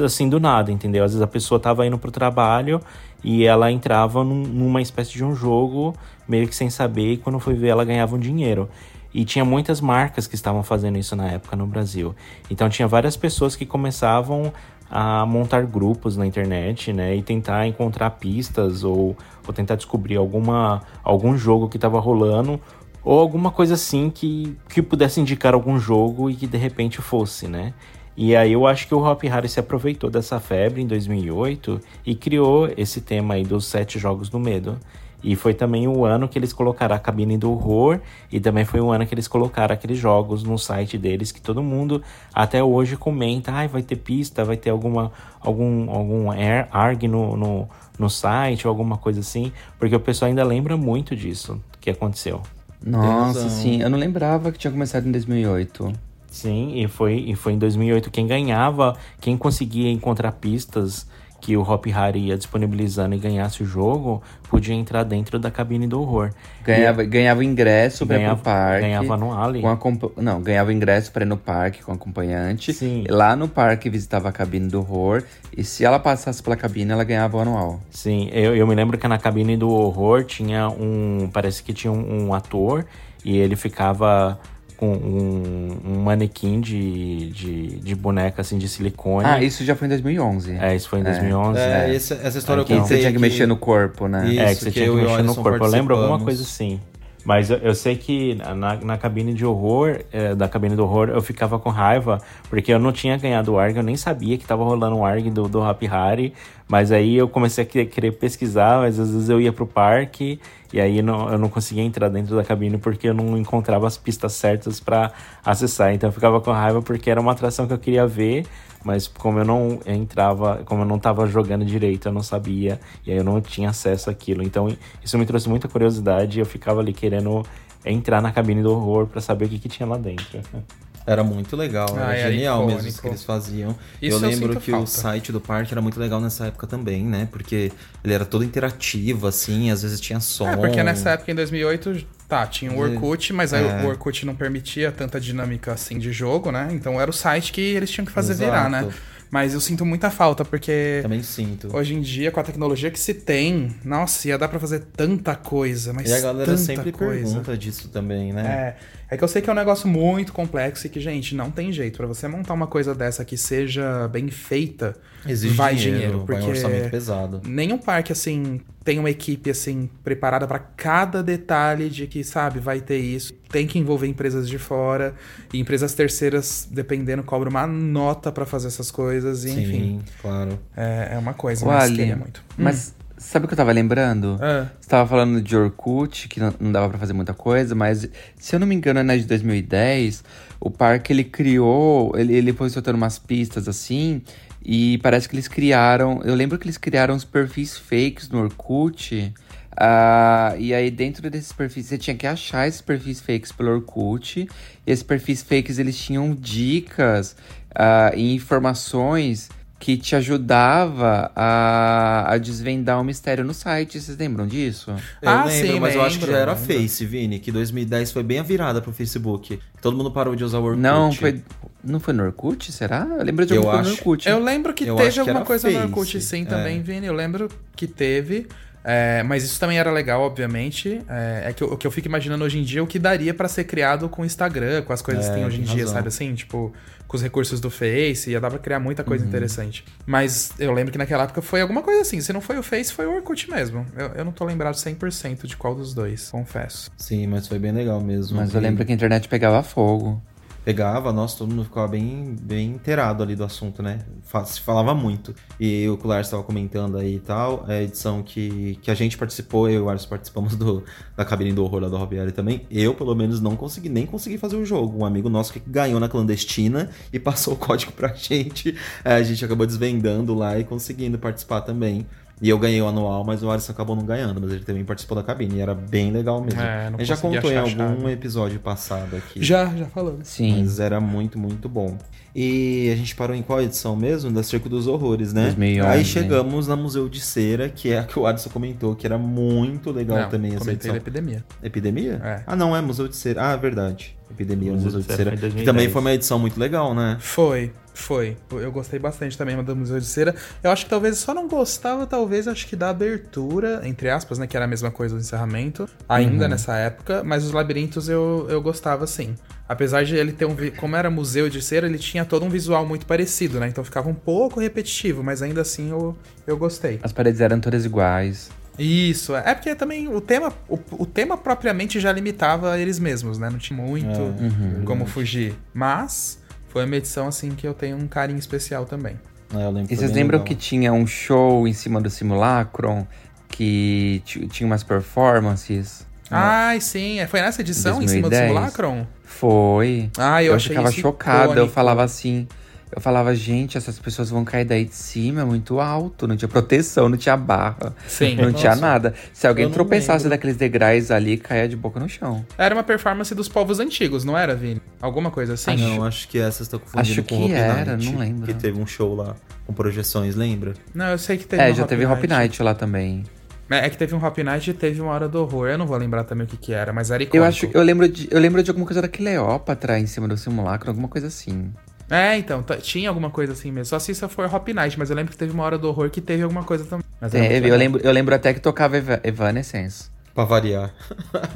assim do nada, entendeu? Às vezes a pessoa tava indo pro trabalho e ela entrava num- numa espécie de um jogo meio que sem saber e quando foi ver ela ganhava um dinheiro. E tinha muitas marcas que estavam fazendo isso na época no Brasil. Então tinha várias pessoas que começavam a montar grupos na internet, né, e tentar encontrar pistas ou, ou tentar descobrir alguma algum jogo que estava rolando ou alguma coisa assim que, que pudesse indicar algum jogo e que de repente fosse, né? E aí eu acho que o Hop Harry se aproveitou dessa febre em 2008 e criou esse tema aí dos sete jogos do medo. E foi também o ano que eles colocaram a cabine do horror e também foi o ano que eles colocaram aqueles jogos no site deles que todo mundo até hoje comenta, ai, vai ter pista, vai ter alguma algum algum air- arg no, no, no site ou alguma coisa assim, porque o pessoal ainda lembra muito disso que aconteceu. Nossa, sim. Eu não lembrava que tinha começado em 2008. Sim, e foi, e foi em 2008 quem ganhava, quem conseguia encontrar pistas que o Hop Harry ia disponibilizando e ganhasse o jogo, podia entrar dentro da cabine do horror. Ganhava, ganhava ingresso pra ir pro parque. ganhava no Ali. Com Não, ganhava ingresso pra ir no parque com acompanhante. Sim. Lá no parque visitava a cabine do horror. E se ela passasse pela cabine, ela ganhava o anual. Sim, eu, eu me lembro que na cabine do horror tinha um. Parece que tinha um, um ator e ele ficava com um, um manequim de, de, de boneca assim de silicone. Ah, isso já foi em 2011. É, isso foi em 2011. É, né? esse- essa história Que eu você contei tinha que aqui. mexer no corpo, né? Isso, é, que você que tinha que mexer no corpo. Eu lembro alguma coisa assim. Mas eu, eu sei que na, na cabine de horror, é, da cabine do horror, eu ficava com raiva, porque eu não tinha ganhado o ARG, eu nem sabia que tava rolando o ARG do, do Happy Harry. Mas aí eu comecei a querer, pesquisar, mas às vezes eu ia pro parque e aí não, eu não conseguia entrar dentro da cabine porque eu não encontrava as pistas certas para acessar. Então eu ficava com raiva porque era uma atração que eu queria ver, mas como eu não entrava, como eu não tava jogando direito, eu não sabia, e aí eu não tinha acesso àquilo. Então isso me trouxe muita curiosidade e eu ficava ali querendo entrar na cabine do horror para saber o que, que tinha lá dentro. Era muito legal, era Ah, era genial mesmo icônico. isso que eles faziam. Isso eu eu lembro que falta. o site do parque era muito legal nessa época também, né? Porque ele era todo interativo, assim, às vezes tinha som. É, porque nessa época, em 2008, tá, tinha o Orkut, mas aí É. o Orkut não permitia tanta dinâmica assim de jogo, né? Então era o site que eles tinham que fazer virar, né? Exato. Mas eu sinto muita falta, porque Também sinto. hoje em dia, com a tecnologia que se tem, nossa, ia dar pra fazer tanta coisa, mas E a galera sempre coisa. pergunta disso também, né? É, é que eu sei que é um negócio muito complexo e que, gente, não tem jeito. Pra você montar uma coisa dessa que seja bem feita, Exige vai dinheiro, dinheiro. vai um Porque orçamento pesado. nenhum parque, assim, tem uma equipe, assim, preparada pra cada detalhe de que, sabe, vai ter isso. Tem que envolver empresas de fora. E empresas terceiras, dependendo, cobram uma nota pra fazer essas coisas. E, Sim, enfim, claro. é, é uma coisa, O mas queria muito. mas sabe o que eu tava lembrando? É. Você tava falando de Orkut, que não, não dava pra fazer muita coisa, mas se eu não me engano, na de 2010, o parque ele criou, ele, ele foi soltando umas pistas assim, e parece que eles criaram. Eu lembro que eles criaram uns perfis fakes no Orkut. Ah, e aí, dentro desses perfis, você tinha que achar esses perfis fakes pelo Orkut. E esses perfis fakes, eles tinham dicas ah, e informações que te ajudava a, a desvendar o mistério no site. Vocês lembram disso? Eu Ah, lembro, sim, mas eu acho que lembro, já era lembro. Face, Vini, que 2010 foi bem a virada pro Facebook. Todo mundo parou de usar o Orkut. Não, foi, não foi no Orkut, será? Eu lembro de Eu alguma coisa no acho. Orkut. Eu lembro que Eu teve que alguma coisa no Face, Orkut sim é. também, Vini. Eu lembro que teve. É, mas isso também era legal, obviamente. É, é que eu- o que eu fico imaginando hoje em dia é o que daria pra ser criado com o Instagram, com as coisas É, que tem hoje em tem dia, razão. sabe assim? Tipo, com os recursos do Face, ia dar pra criar muita Uhum. coisa interessante. Mas eu lembro que naquela época foi alguma coisa assim. Se não foi o Face, foi o Orkut mesmo. Eu, eu não tô lembrado 100% de qual dos dois, confesso. Sim, mas foi bem legal mesmo. Mas eu E lembro que a internet pegava fogo. Pegava, nossa, todo mundo ficava bem, bem inteirado ali do assunto, né? Se falava muito. E o Lars estava comentando aí e tal, é a edição que, que a gente participou, eu e o Lars participamos do, da cabine do horror lá do Robiari também. Eu, pelo menos, não consegui, nem consegui fazer o jogo. Um amigo nosso que ganhou na clandestina e passou o código pra gente. É, a gente acabou desvendando lá e conseguindo participar também. E eu ganhei o anual, mas o Alisson acabou não ganhando, mas ele também participou da cabine. E era bem legal mesmo. É, não já contou em algum chave. episódio passado aqui. Já, já falamos. Sim. Mas era muito, muito bom. E a gente parou em qual edição mesmo? Da Circo dos Horrores, né? 2011. Aí chegamos na Museu de Cera, que é a que o Adson comentou, que era muito legal Não, também essa edição. da epidemia. Epidemia? É. Ah, não, é Museu de Cera. Ah, é verdade. Epidemia, Museu Museu, de de Cera Cera. foi em Que também 2010. foi uma edição muito legal, né? Foi, foi. Eu gostei bastante também do Museu de Cera. Eu acho que talvez só não gostava, talvez, acho que da abertura, entre aspas, né? Que era a mesma coisa do encerramento, ainda Uhum. nessa época, mas os labirintos eu, eu gostava sim. Apesar de ele ter um. Como era museu de cera, ele tinha todo um visual muito parecido, né? Então ficava um pouco repetitivo, mas ainda assim eu, eu gostei. As paredes eram todas iguais. Isso, é É porque também o tema, o, o tema propriamente já limitava eles mesmos, né? Não tinha muito É, como fugir. Mas foi uma edição assim que eu tenho um carinho especial também. É, eu lembro E vocês lembram legal. que tinha um show em cima do simulacron? Que ti- tinha umas performances? Ai, sim, é, foi nessa edição em cima do 2010. simulacron? Foi. Ah, eu, eu achei ficava chocada. Eu falava assim. Eu falava, gente, essas pessoas vão cair daí de cima, é muito alto. Não tinha proteção, não tinha barra. Sim. Não tinha Nossa. nada. Se alguém tropeçasse lembro. daqueles degraus ali, caía de boca no chão. Era uma performance dos povos antigos, não era, Vini? Alguma coisa assim? Ah, não, acho que essa você tá confundindo Acho com que Hope era, Night, não lembro. Que teve um show lá com projeções, lembra? Não, eu sei que teve é, um já teve Hop Night lá também. É é que teve um Hop Night e teve uma Hora do Horror. Eu não vou lembrar também o que que era, mas era icônico. Eu acho, eu lembro de, eu lembro de alguma coisa da Cleópatra em cima do simulacro, alguma coisa assim. É, então, tinha alguma coisa assim mesmo. Só se isso for Hop Night, mas eu lembro que teve uma Hora do Horror que teve alguma coisa também. Mas muito Teve, eu legal. lembro, eu lembro até que tocava Eva- Evanescence. Pra variar.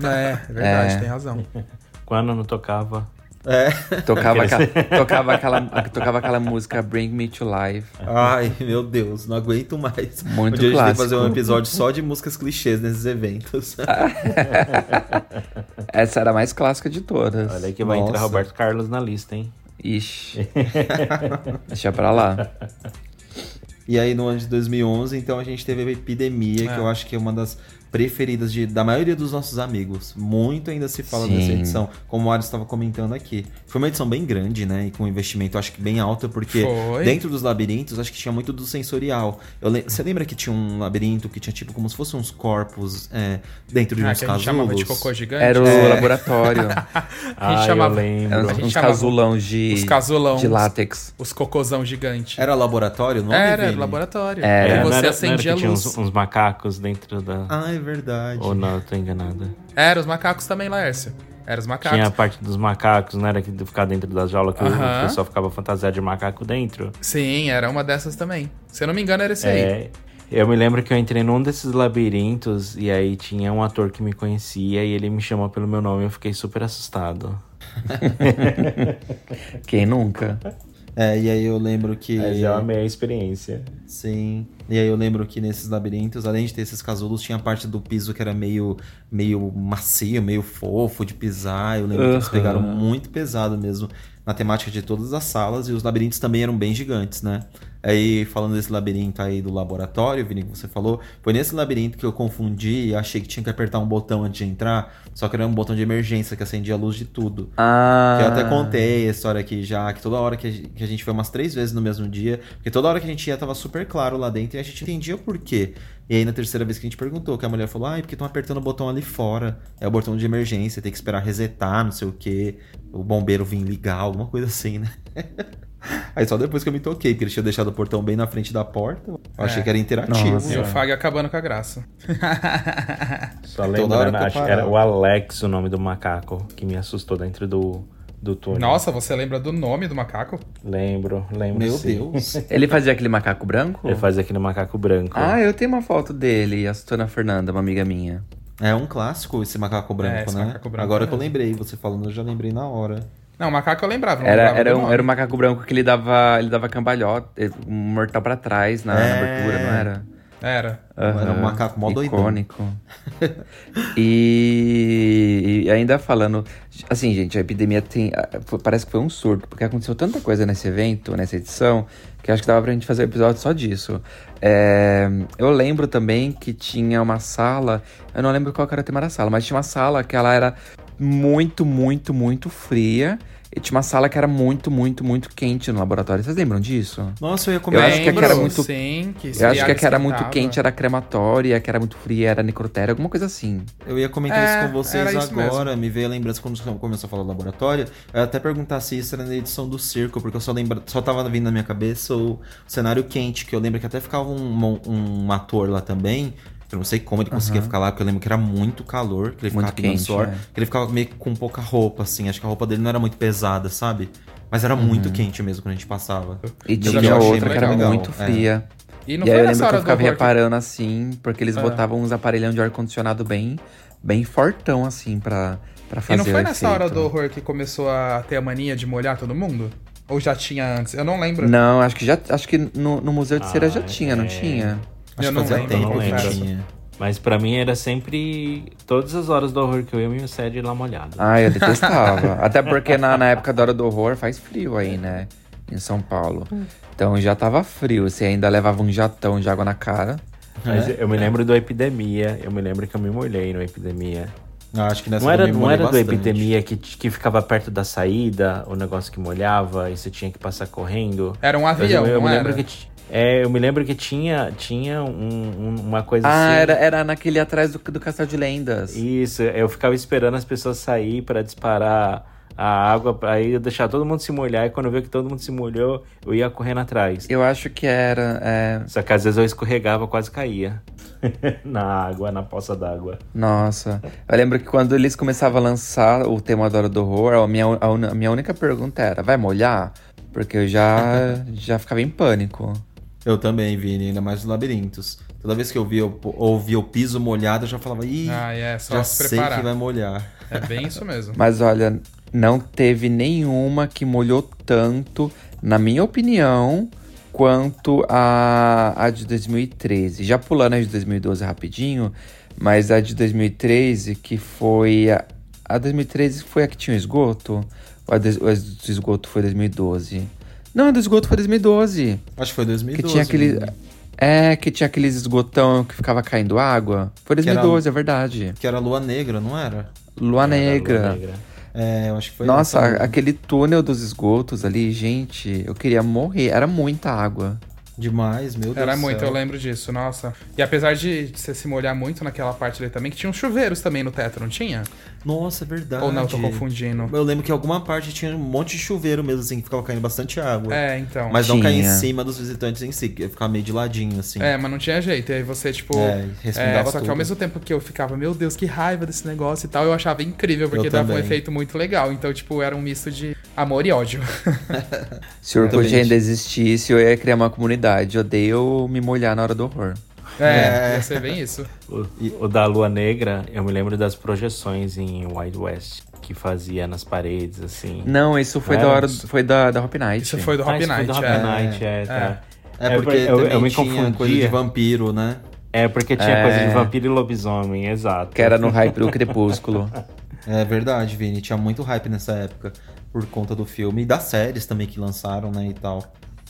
É, é verdade, É. tem razão. Quando não tocava. Tocava, aquela, tocava, aquela, tocava aquela música Bring Me to Life. Ai, meu Deus, não aguento mais. Muito um dia a gente tem que clássico. fazer um episódio só de músicas clichês nesses eventos. Essa era a mais clássica de todas. Olha aí que vai entrar. Roberto Carlos na lista, hein? Ixi. Deixa pra lá. E aí no ano de 2011, então a gente teve a epidemia, que É. eu acho que é uma das preferidas de, da maioria dos nossos amigos. Muito ainda se fala Sim. dessa edição, como o Ares estava comentando aqui. Foi uma edição bem grande, né? E com investimento, acho que bem alto, porque Foi. dentro dos labirintos, acho que tinha muito do sensorial. Eu le- Você lembra que tinha um labirinto que tinha tipo como se fossem uns corpos é, dentro de Ah, uns que a gente chamava de casulos? cocô gigante. Era o É. laboratório. A gente Ah, chamava- eu lembro. Era A uns, gente uns chamava casulão de, os casulão, de látex. Os cocôzão gigante. Era laboratório o nome, Era, Vini? laboratório. Era. Não você era, não era acendia que a tinha luz. uns, uns macacos dentro da. Ah, é verdade. Ou não, eu tô enganada. Era, os macacos também, Laércio. Era os macacos. Tinha a parte dos macacos, não era que ficar dentro das jaulas que Aham. o pessoal ficava fantasiado de macaco dentro? Sim, era uma dessas também. Se eu não me engano, era esse aí. É, eu me lembro que eu entrei num desses labirintos e aí tinha um ator que me conhecia e ele me chamou pelo meu nome e eu fiquei super assustado. Quem nunca? É, e aí eu lembro que. Mas eu amei a experiência. Sim. E aí eu lembro que nesses labirintos, além de ter esses casulos, tinha a parte do piso que era meio, meio macio, meio fofo de pisar. Eu lembro que eles pegaram muito pesado mesmo na temática de todas as salas. E os labirintos também eram bem gigantes, né? Aí, falando desse labirinto aí do laboratório, Vini, que você falou, foi nesse labirinto que eu confundi e achei que tinha que apertar um botão antes de entrar, só que era um botão de emergência que acendia a luz de tudo. Ah. Que eu até contei a história aqui já, que toda hora que a gente, foi umas três vezes no mesmo dia, porque toda hora que a gente ia tava super claro lá dentro e a gente entendia por quê. E aí na terceira vez que a gente perguntou, que a mulher falou, ah, é porque estão apertando o botão ali fora. É o botão de emergência, tem que esperar resetar, não sei o quê. O bombeiro vir ligar, alguma coisa assim, né? Aí só depois que eu me toquei, porque eles tinham deixado o portão bem na frente da porta. Eu achei É. que era interativo. Nossa. E o Fag acabando com a graça. Só lembrando, acho que era o Alex o nome do macaco que me assustou dentro do, do túnel. Nossa, você lembra do nome do macaco? Lembro, lembro Meu sim. Deus. Ele fazia aquele macaco branco? Ele fazia aquele macaco branco. Ah, eu tenho uma foto dele, a Sutana Fernanda, uma amiga minha. É um clássico esse macaco branco, É, esse né? macaco branco Agora é que eu lembrei, você falando, eu já lembrei na hora. Não, macaco eu lembrava. não Era, lembrava era, um, era um macaco branco que ele dava, ele dava cambalhota, um mortal pra trás na, na É. abertura, não era? Era. Era um macaco mó doidão. Icônico. e, e ainda falando, assim, gente, a epidemia tem. Parece que foi um surto, porque aconteceu tanta coisa nesse evento, nessa edição, que acho que dava pra gente fazer um episódio só disso. É, eu lembro também que tinha uma sala, eu não lembro qual era o tema da sala, mas tinha uma sala que ela era muito, muito, muito fria. E tinha uma sala que era muito, muito, muito quente no laboratório. Vocês lembram disso? Nossa, eu ia Eu comentar. acho que aqui era Lembro, muito- Sim, que Eu acho que a que era muito quente era crematória, a que era muito fria era necrotéria, alguma coisa assim. Eu ia comentar É, isso com vocês era isso agora, me veio a lembrança quando você começou a falar do laboratório. Eu ia até perguntar se isso era na edição do circo, porque eu só lembra, só tava vindo na minha cabeça o cenário quente, que eu lembro que até ficava um, um ator lá também. Eu não sei como ele conseguia ficar lá, porque eu lembro que era muito calor, que ele Muito ficava pingando quente, suor, é. que ele ficava meio com pouca roupa, assim. Acho que a roupa dele não era muito pesada, sabe? Mas era muito quente mesmo quando a gente passava. E tinha outra muito que era legal, muito é. fria. E não E aí foi eu nessa lembro que eu ficava reparando assim, porque eles Ah. botavam uns aparelhão de ar-condicionado bem, bem fortão, assim, pra, pra E fazer não foi nessa hora do horror que começou a ter a mania de molhar todo mundo? Ou já tinha antes? Eu não lembro. Não, acho que já acho que no, no Museu de Cera Ah, já tinha, não é. tinha? Acho Eu que não fazia lembro, tempo não que tinha. Mas pra mim era sempre todas as horas do horror que eu ia me sede lá molhado. Ah, eu detestava. Até porque na, na época da hora do horror faz frio aí, né? Em São Paulo. Então já tava frio. Você ainda levava um jatão de água na cara. Mas eu me lembro do Epidemia, eu me lembro que eu me molhei no Epidemia. Ah, acho que nessa Não era, não era do. Epidemia que, que ficava perto da saída, o negócio que molhava e você tinha que passar correndo. Era um avião, eu, eu não me era? lembro que é, eu me lembro que tinha, tinha um- um- uma coisa Ah, assim. era, era naquele atrás do, do Castelo de Lendas. Isso, eu ficava esperando as pessoas sair pra disparar a água, pra aí eu deixar todo mundo se molhar, e quando eu vi que todo mundo se molhou, eu ia correndo atrás. Eu acho que era. é, Só que às vezes eu escorregava, quase caía. na água, na poça d'água. Nossa. Eu lembro que quando eles começavam a lançar o tema da hora do horror, a minha, a, a minha única pergunta era: vai molhar? Porque eu já, já ficava em pânico. Eu também, Vini, ainda mais os labirintos. Toda vez que eu via, eu ouvia o piso molhado, eu já falava, ih, Ah, é, só já se sei preparar. que vai molhar. É bem isso mesmo. Mas olha, não teve nenhuma que molhou tanto, na minha opinião, quanto a, a de 2013. Já pulando a de 2012 rapidinho, mas a de 2013, que foi. A, a 2013 foi a que tinha o esgoto? Ou a, de, a do esgoto foi 2012? Não, a do esgoto foi 2012. Acho que foi Que 2012. tinha aquele. É, que tinha aqueles esgotão que ficava caindo água. Foi Que era- 2012, é verdade. Que era Lua Negra, não era? Lua Era Lua Negra. Negra. É, eu acho que foi Nossa, a- aquele túnel dos esgotos ali, gente, eu queria morrer. Era muita água. Demais, meu Deus Era muito, céu. eu lembro disso, nossa. E apesar de você se molhar muito naquela parte ali também, que tinha uns chuveiros também no teto, não tinha? Nossa, é verdade. Ou não, eu tô confundindo. Eu lembro que alguma parte tinha um monte de chuveiro mesmo, assim, que ficava caindo bastante água. É, então. Mas não caía em cima dos visitantes em si, que ia ficar meio de ladinho, assim. É, mas não tinha jeito. E aí você, tipo. É, É, só que tudo. ao mesmo tempo que eu ficava, meu Deus, que raiva desse negócio e tal, eu achava incrível, porque Eu dava um também. efeito muito legal. Então, tipo, era um misto de amor e ódio. Se o Orkut ainda existisse, eu ia criar uma comunidade. Eu odeio me molhar na hora do horror. É, É. ia ser bem isso. O, o da Lua Negra, eu me lembro das projeções em Wild West, que fazia nas paredes, assim. Não, isso foi Não da hora, isso? foi da, da Hop Night. Isso foi do Ah, Hop isso foi Night. do Hop é. Night, é, tá. É porque eu, também eu me tinha confundia. coisa de vampiro, né? É porque tinha É. coisa de vampiro e lobisomem, exato. Que era no hype do Crepúsculo. É verdade, Vini. Tinha muito hype nessa época. Por conta do filme. E das séries também que lançaram, né, e tal.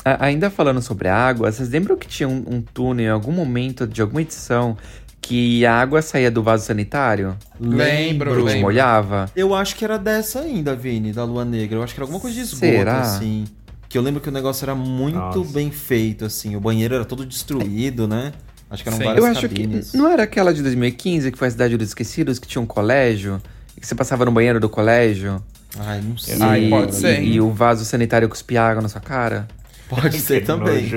A- ainda falando sobre a água, vocês lembram que tinha um, um túnel em algum momento de alguma edição que a água saía do vaso sanitário? Lembro, lembro. molhava? Eu acho que era dessa ainda, Vini, da Lua Negra. Eu acho que era alguma coisa de esgoto, Será? assim. Que eu lembro que o negócio era muito Nossa. bem feito, assim. O banheiro era todo destruído, né? Acho que eram Sim. várias Eu acho cabines. que. Não era aquela de 2015 que foi a Cidade dos Esquecidos, que tinha um colégio? E que você passava no banheiro do colégio? Ai, não sei. Ai, e, pode ser, E, hein? e o vaso sanitário cuspia água na sua cara? Pode ser também.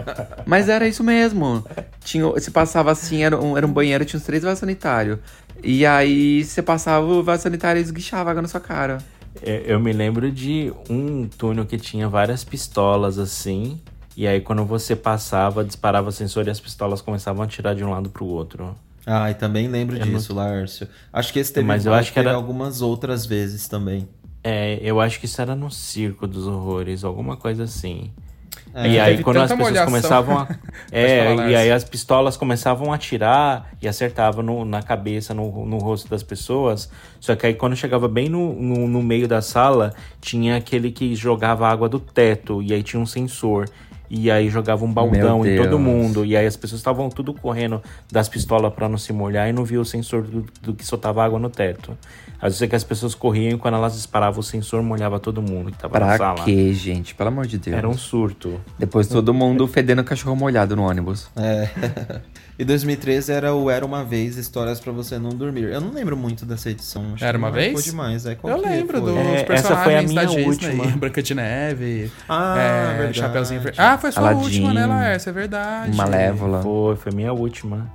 Mas era isso mesmo. Tinha, você passava assim, era um, era um banheiro, tinha uns três vasos sanitários. E aí você passava o vaso sanitário e esguichava água na sua cara. É, Eu me lembro de um túnel que tinha várias pistolas assim. E aí quando você passava, disparava o sensor e as pistolas começavam a atirar de um lado pro outro. Ai, também lembro Eu disso, Lárcio. Acho que esse teve Mas eu acho que era- algumas outras vezes também. É, eu acho que isso era no Circo dos Horrores, alguma coisa assim. É, e aí quando as pessoas molhação. começavam a... É, e aí as pistolas começavam a atirar e acertavam no- na cabeça, no, no rosto das pessoas. Só que aí quando chegava bem no, no, no meio da sala, tinha aquele que jogava água do teto e aí tinha um sensor. E aí jogava um baldão em todo mundo. E aí as pessoas estavam tudo correndo das pistolas pra não se molhar e não via o sensor do, do que soltava água no teto. Às vezes é que as pessoas corriam e quando elas disparavam o sensor molhava todo mundo que tava na Pra sala. quê, gente? Pelo amor de Deus. Era um surto. Depois todo mundo fedendo cachorro molhado no ônibus. É. e 2013 era o Era Uma Vez, Histórias pra Você Não Dormir. Eu não lembro muito dessa edição. acho Era que Uma Vez? demais. É, qual Eu que lembro foi? dos É, essa personagens foi a da minha Disney. última. Branca de Neve. Ah, é, verdade. Chapeuzinho Verde. Ah, foi sua Aladdin. última, né, Laércio? É verdade. Malévola. Foi, foi minha última.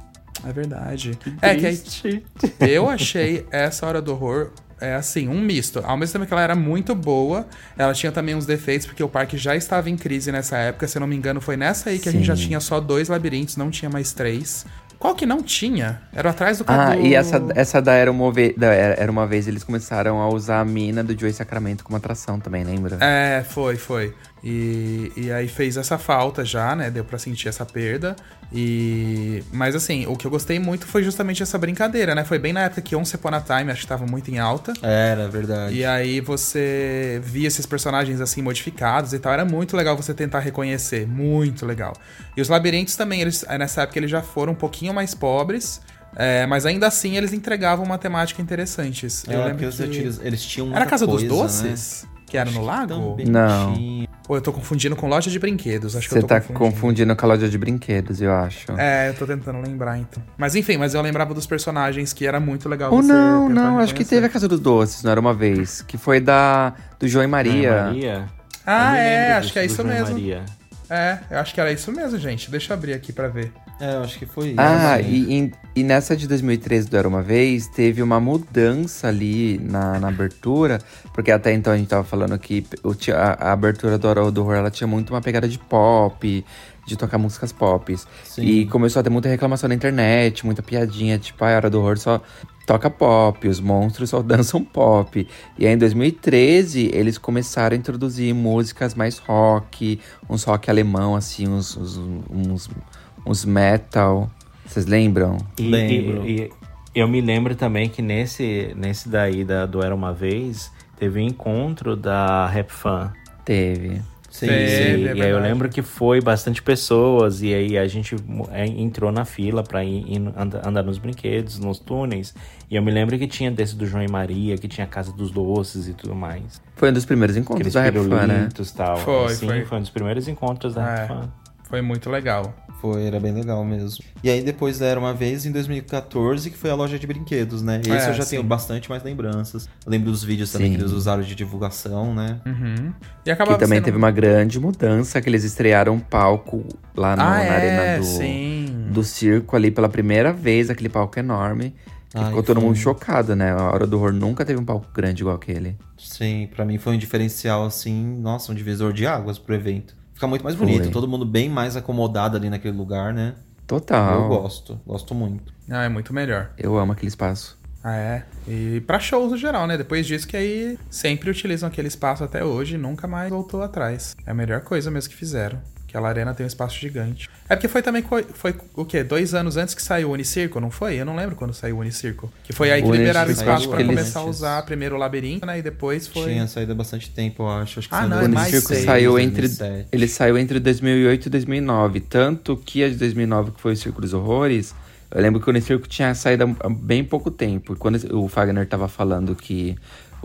É verdade. É que aí, eu achei essa Hora do Horror é assim, um misto. Ao mesmo tempo que ela era muito boa, ela tinha também uns defeitos, porque o parque já estava em crise nessa época. Se eu não me engano, foi nessa aí que a gente já Sim. tinha só dois labirintos, não tinha mais três. Qual que não tinha? Era atrás do Ah, Cadu. e essa, essa da era uma, vez, da Era Era uma vez eles começaram a usar a mina do Joey Sacramento como atração também, lembra? É, foi, foi. E, e aí fez essa falta já, né? Deu pra sentir essa perda. E. Mas assim, o que eu gostei muito foi justamente essa brincadeira, né? Foi bem na época que Once Upon a Time acho que tava muito em alta. Era, verdade. E aí você via esses personagens assim modificados e tal. Era muito legal você tentar reconhecer. Muito legal. E os labirintos também, eles, nessa época eles já foram um pouquinho mais pobres. é, mas ainda assim eles entregavam uma temática interessantes. É, eu porque lembro que... eles tinham Era a Casa dos coisa, né? Doces? Que era no lago? Não. tinha. Ou eu tô confundindo com loja de brinquedos? Acho que Você eu tô tá confundindo. confundindo com a loja de brinquedos, eu acho. É, eu tô tentando lembrar então. Mas enfim, mas eu lembrava dos personagens que era muito legal Ou você não, não, acho que teve a Casa dos Doces, não era uma vez. Que foi da do João e Maria. Maria? Ah, Eu me é, acho que é isso do João mesmo. Maria. É, eu acho que era isso mesmo, gente. Deixa eu abrir aqui pra ver. É, eu acho que foi isso. Ah, e, e- e nessa de 2013 do Era Uma Vez, teve uma mudança ali na, na abertura, porque até então a gente tava falando que o a, a abertura do Hora do Horror, ela tinha muito uma pegada de pop, de tocar músicas pop. Sim. E começou a ter muita reclamação na internet, muita piadinha, tipo, a Hora do Horror só toca pop, os monstros só dançam pop. E aí em 2013, eles começaram a introduzir músicas mais rock, uns rock alemão, assim, uns, uns, uns, uns metal. Vocês lembram? E, Lembro. e- e eu me lembro também que nesse, nesse daí da, do Era Uma Vez, teve um encontro da Rap Fan. Teve. Sim, Teve. E, é e aí eu lembro que foi bastante pessoas, e aí a gente é, entrou na fila pra ir, ir anda- andar nos brinquedos, nos túneis. E eu me lembro que tinha desse do João e Maria, que tinha a Casa dos Doces e tudo mais. Foi um dos primeiros encontros Aqueles da Rap Fan, né? e tal. Foi, Sim, foi. foi. um dos primeiros encontros da É. Rap Fan. Foi muito legal. Foi, era bem legal mesmo. E aí depois era uma vez em 2014 que foi a loja de brinquedos, né? Esse É, eu já sim. tenho bastante mais lembranças. Eu lembro dos vídeos também Sim. que eles usaram de divulgação, né? Uhum. E Que acabava também sendo- teve uma grande mudança, que eles estrearam um palco lá no- Ah, na é, arena do, sim. do circo ali pela primeira vez, aquele palco enorme. Que Ai, ficou todo foi. mundo chocado, né? A Hora do Horror nunca teve um palco grande igual aquele. Sim, pra mim foi um diferencial assim, nossa, um divisor de águas pro evento. Fica muito mais bonito, Foi. todo mundo bem mais acomodado ali naquele lugar, né? Total. Eu gosto, gosto muito. Ah, é muito melhor. Eu amo aquele espaço. Ah, é. E pra shows no geral, né? Depois disso que aí sempre utilizam aquele espaço até hoje e nunca mais voltou atrás. É a melhor coisa mesmo que fizeram. Aquela arena tem um espaço gigante. É porque foi também. Foi o quê? Dois anos antes que saiu o Unicirco, não foi? Eu não lembro quando saiu o Unicirco. Que foi aí que O liberaram Unicirco espaço antes. começar a usar primeiro o labirinto, né? E depois foi. Tinha saído há bastante tempo, eu acho. Acho que Ah, saiu não, é O mais Unicirco seis, saiu entre. 2007. Ele saiu entre 2008 e 2009. Tanto que a de 2009, que foi o Circo dos Horrores, eu lembro que o Unicirco tinha saído há bem pouco tempo. Quando o Fagner tava falando que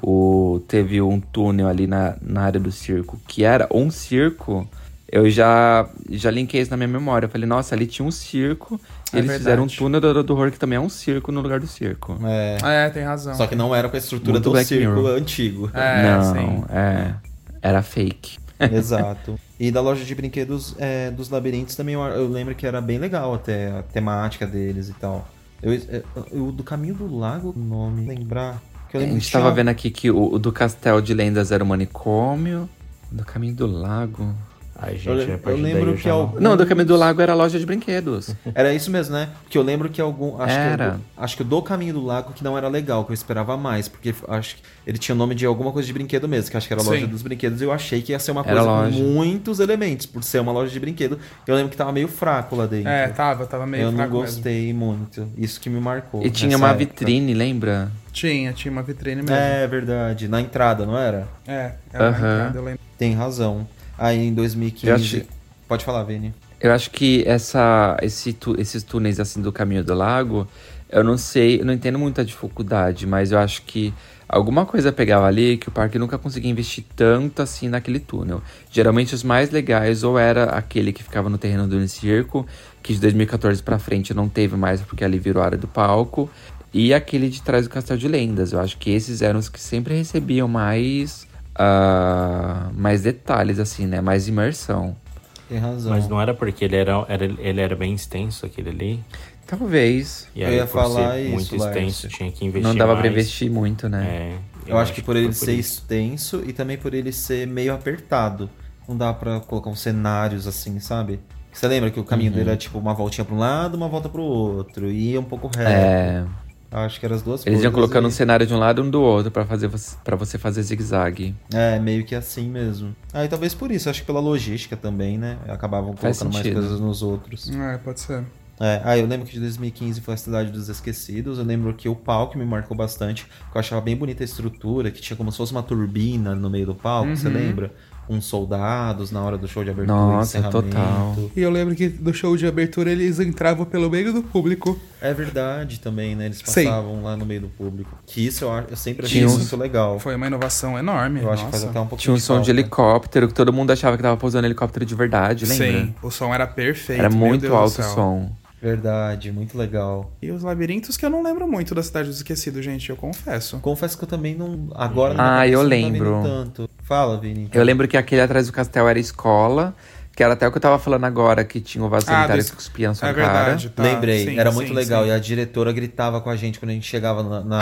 o, teve um túnel ali na, na área do circo que era um circo, eu já, já linkei isso na minha memória. Eu falei, nossa, ali tinha um circo. E É eles fizeram um verdade. túnel do, do horror que também é um circo no lugar do circo. É. É, tem razão. Só que não era com a estrutura Muito do Black circo Mirror. antigo. É, Não, sim. é. Era fake. Exato. E da loja de brinquedos é, dos labirintos também eu, eu lembro que era bem legal até a temática deles e tal. Eu, eu- eu- do caminho do lago, o nome, lembrar. Que eu A lembro gente que tava tinha- vendo aqui que o, o do Castelo de Lendas era o manicômio. o Do Caminho do Lago. Ai, gente, Eu, a lem- eu lembro eu que já não-. Não, do Caminho do Lago era a loja de brinquedos. Era isso mesmo, né? Porque eu lembro que algum. Acho Era. Que o do, acho que o do Caminho do Lago que não era legal, que eu esperava mais. Porque acho que ele tinha o nome de alguma coisa de brinquedo mesmo, que acho que era a loja Sim. dos brinquedos. E eu achei que ia ser uma Era coisa com muitos elementos, por ser uma loja de brinquedo. Eu lembro que tava meio fraco lá dentro. É, tava, tava meio eu não fraco mesmo. gostei muito. Isso que me marcou. E tinha uma época. vitrine, lembra? Tinha, tinha uma vitrine mesmo. É verdade. Na entrada, não era? É, era na Aham. entrada, eu lembro. Tem razão. Aí em 2015. Eu acho- Pode falar, Vini. Eu acho que essa, esse tu- esses túneis assim do Caminho do Lago, eu não sei, eu não entendo muita dificuldade, mas eu acho que alguma coisa pegava ali que o parque nunca conseguia investir tanto assim naquele túnel. Geralmente os mais legais ou era aquele que ficava no terreno do Unicirco, que de 2014 pra frente não teve mais porque ali virou área do palco, e aquele de trás do Castelo de Lendas. Eu acho que esses eram os que sempre recebiam mais ah, mais detalhes assim, né? Mais imersão. Tem razão. Mas não era porque ele era, era, ele era bem extenso, aquele ali. Talvez. E Eu aí, ia por falar ser isso, muito extenso, Lárcio. tinha que investir Não dava mais. pra investir muito, né? É, Eu, acho que por ele foi ser isso. extenso e também por ele ser meio apertado. Não dá pra colocar uns cenários assim, sabe? Você lembra que o caminho Uhum. dele era tipo uma voltinha pra um lado, uma volta pro outro. E ia um pouco reto. É. Acho que eram as duas Eles iam colocando um e- cenário de um lado e um do outro pra fazer para você fazer zigue-zague. É, meio que assim mesmo. Aí talvez por isso, acho que pela logística também, né? Acabavam colocando mais coisas nos outros. É, pode ser. É, ah, eu lembro que de 2015 foi a Cidade dos Esquecidos. Eu lembro que o palco me marcou bastante, que eu achava bem bonita a estrutura, que tinha como se fosse uma turbina no meio do palco, você lembra? Com soldados na hora do show de abertura Nossa, e encerramento. total. E eu lembro que no show de abertura eles entravam pelo meio do público. É verdade também, né? Eles Sim. passavam lá no meio do público. Que isso eu, acho- eu sempre achei Tinha uns- muito legal. Foi uma inovação enorme. Eu acho nossa. que faz até um pouquinho Tinha um som de falta. helicóptero que todo mundo achava que tava pousando helicóptero de verdade, lembra? Sim, o som era perfeito. Era muito do alto o som. Verdade, muito legal. E os labirintos que eu não lembro muito da Cidade dos Esquecidos, gente, eu confesso. Confesso que eu também não. Agora na minha Ah, eu não lembro. tanto. Fala, Vini. Eu lembro que aquele atrás do castelo era escola, que era até o que eu tava falando agora, que tinha o vaso Ah, sanitário desse- que cuspia na sua É cara. verdade, tá. Lembrei, Sim, era sim, muito legal. sim. E a diretora gritava com a gente quando a gente chegava na, na,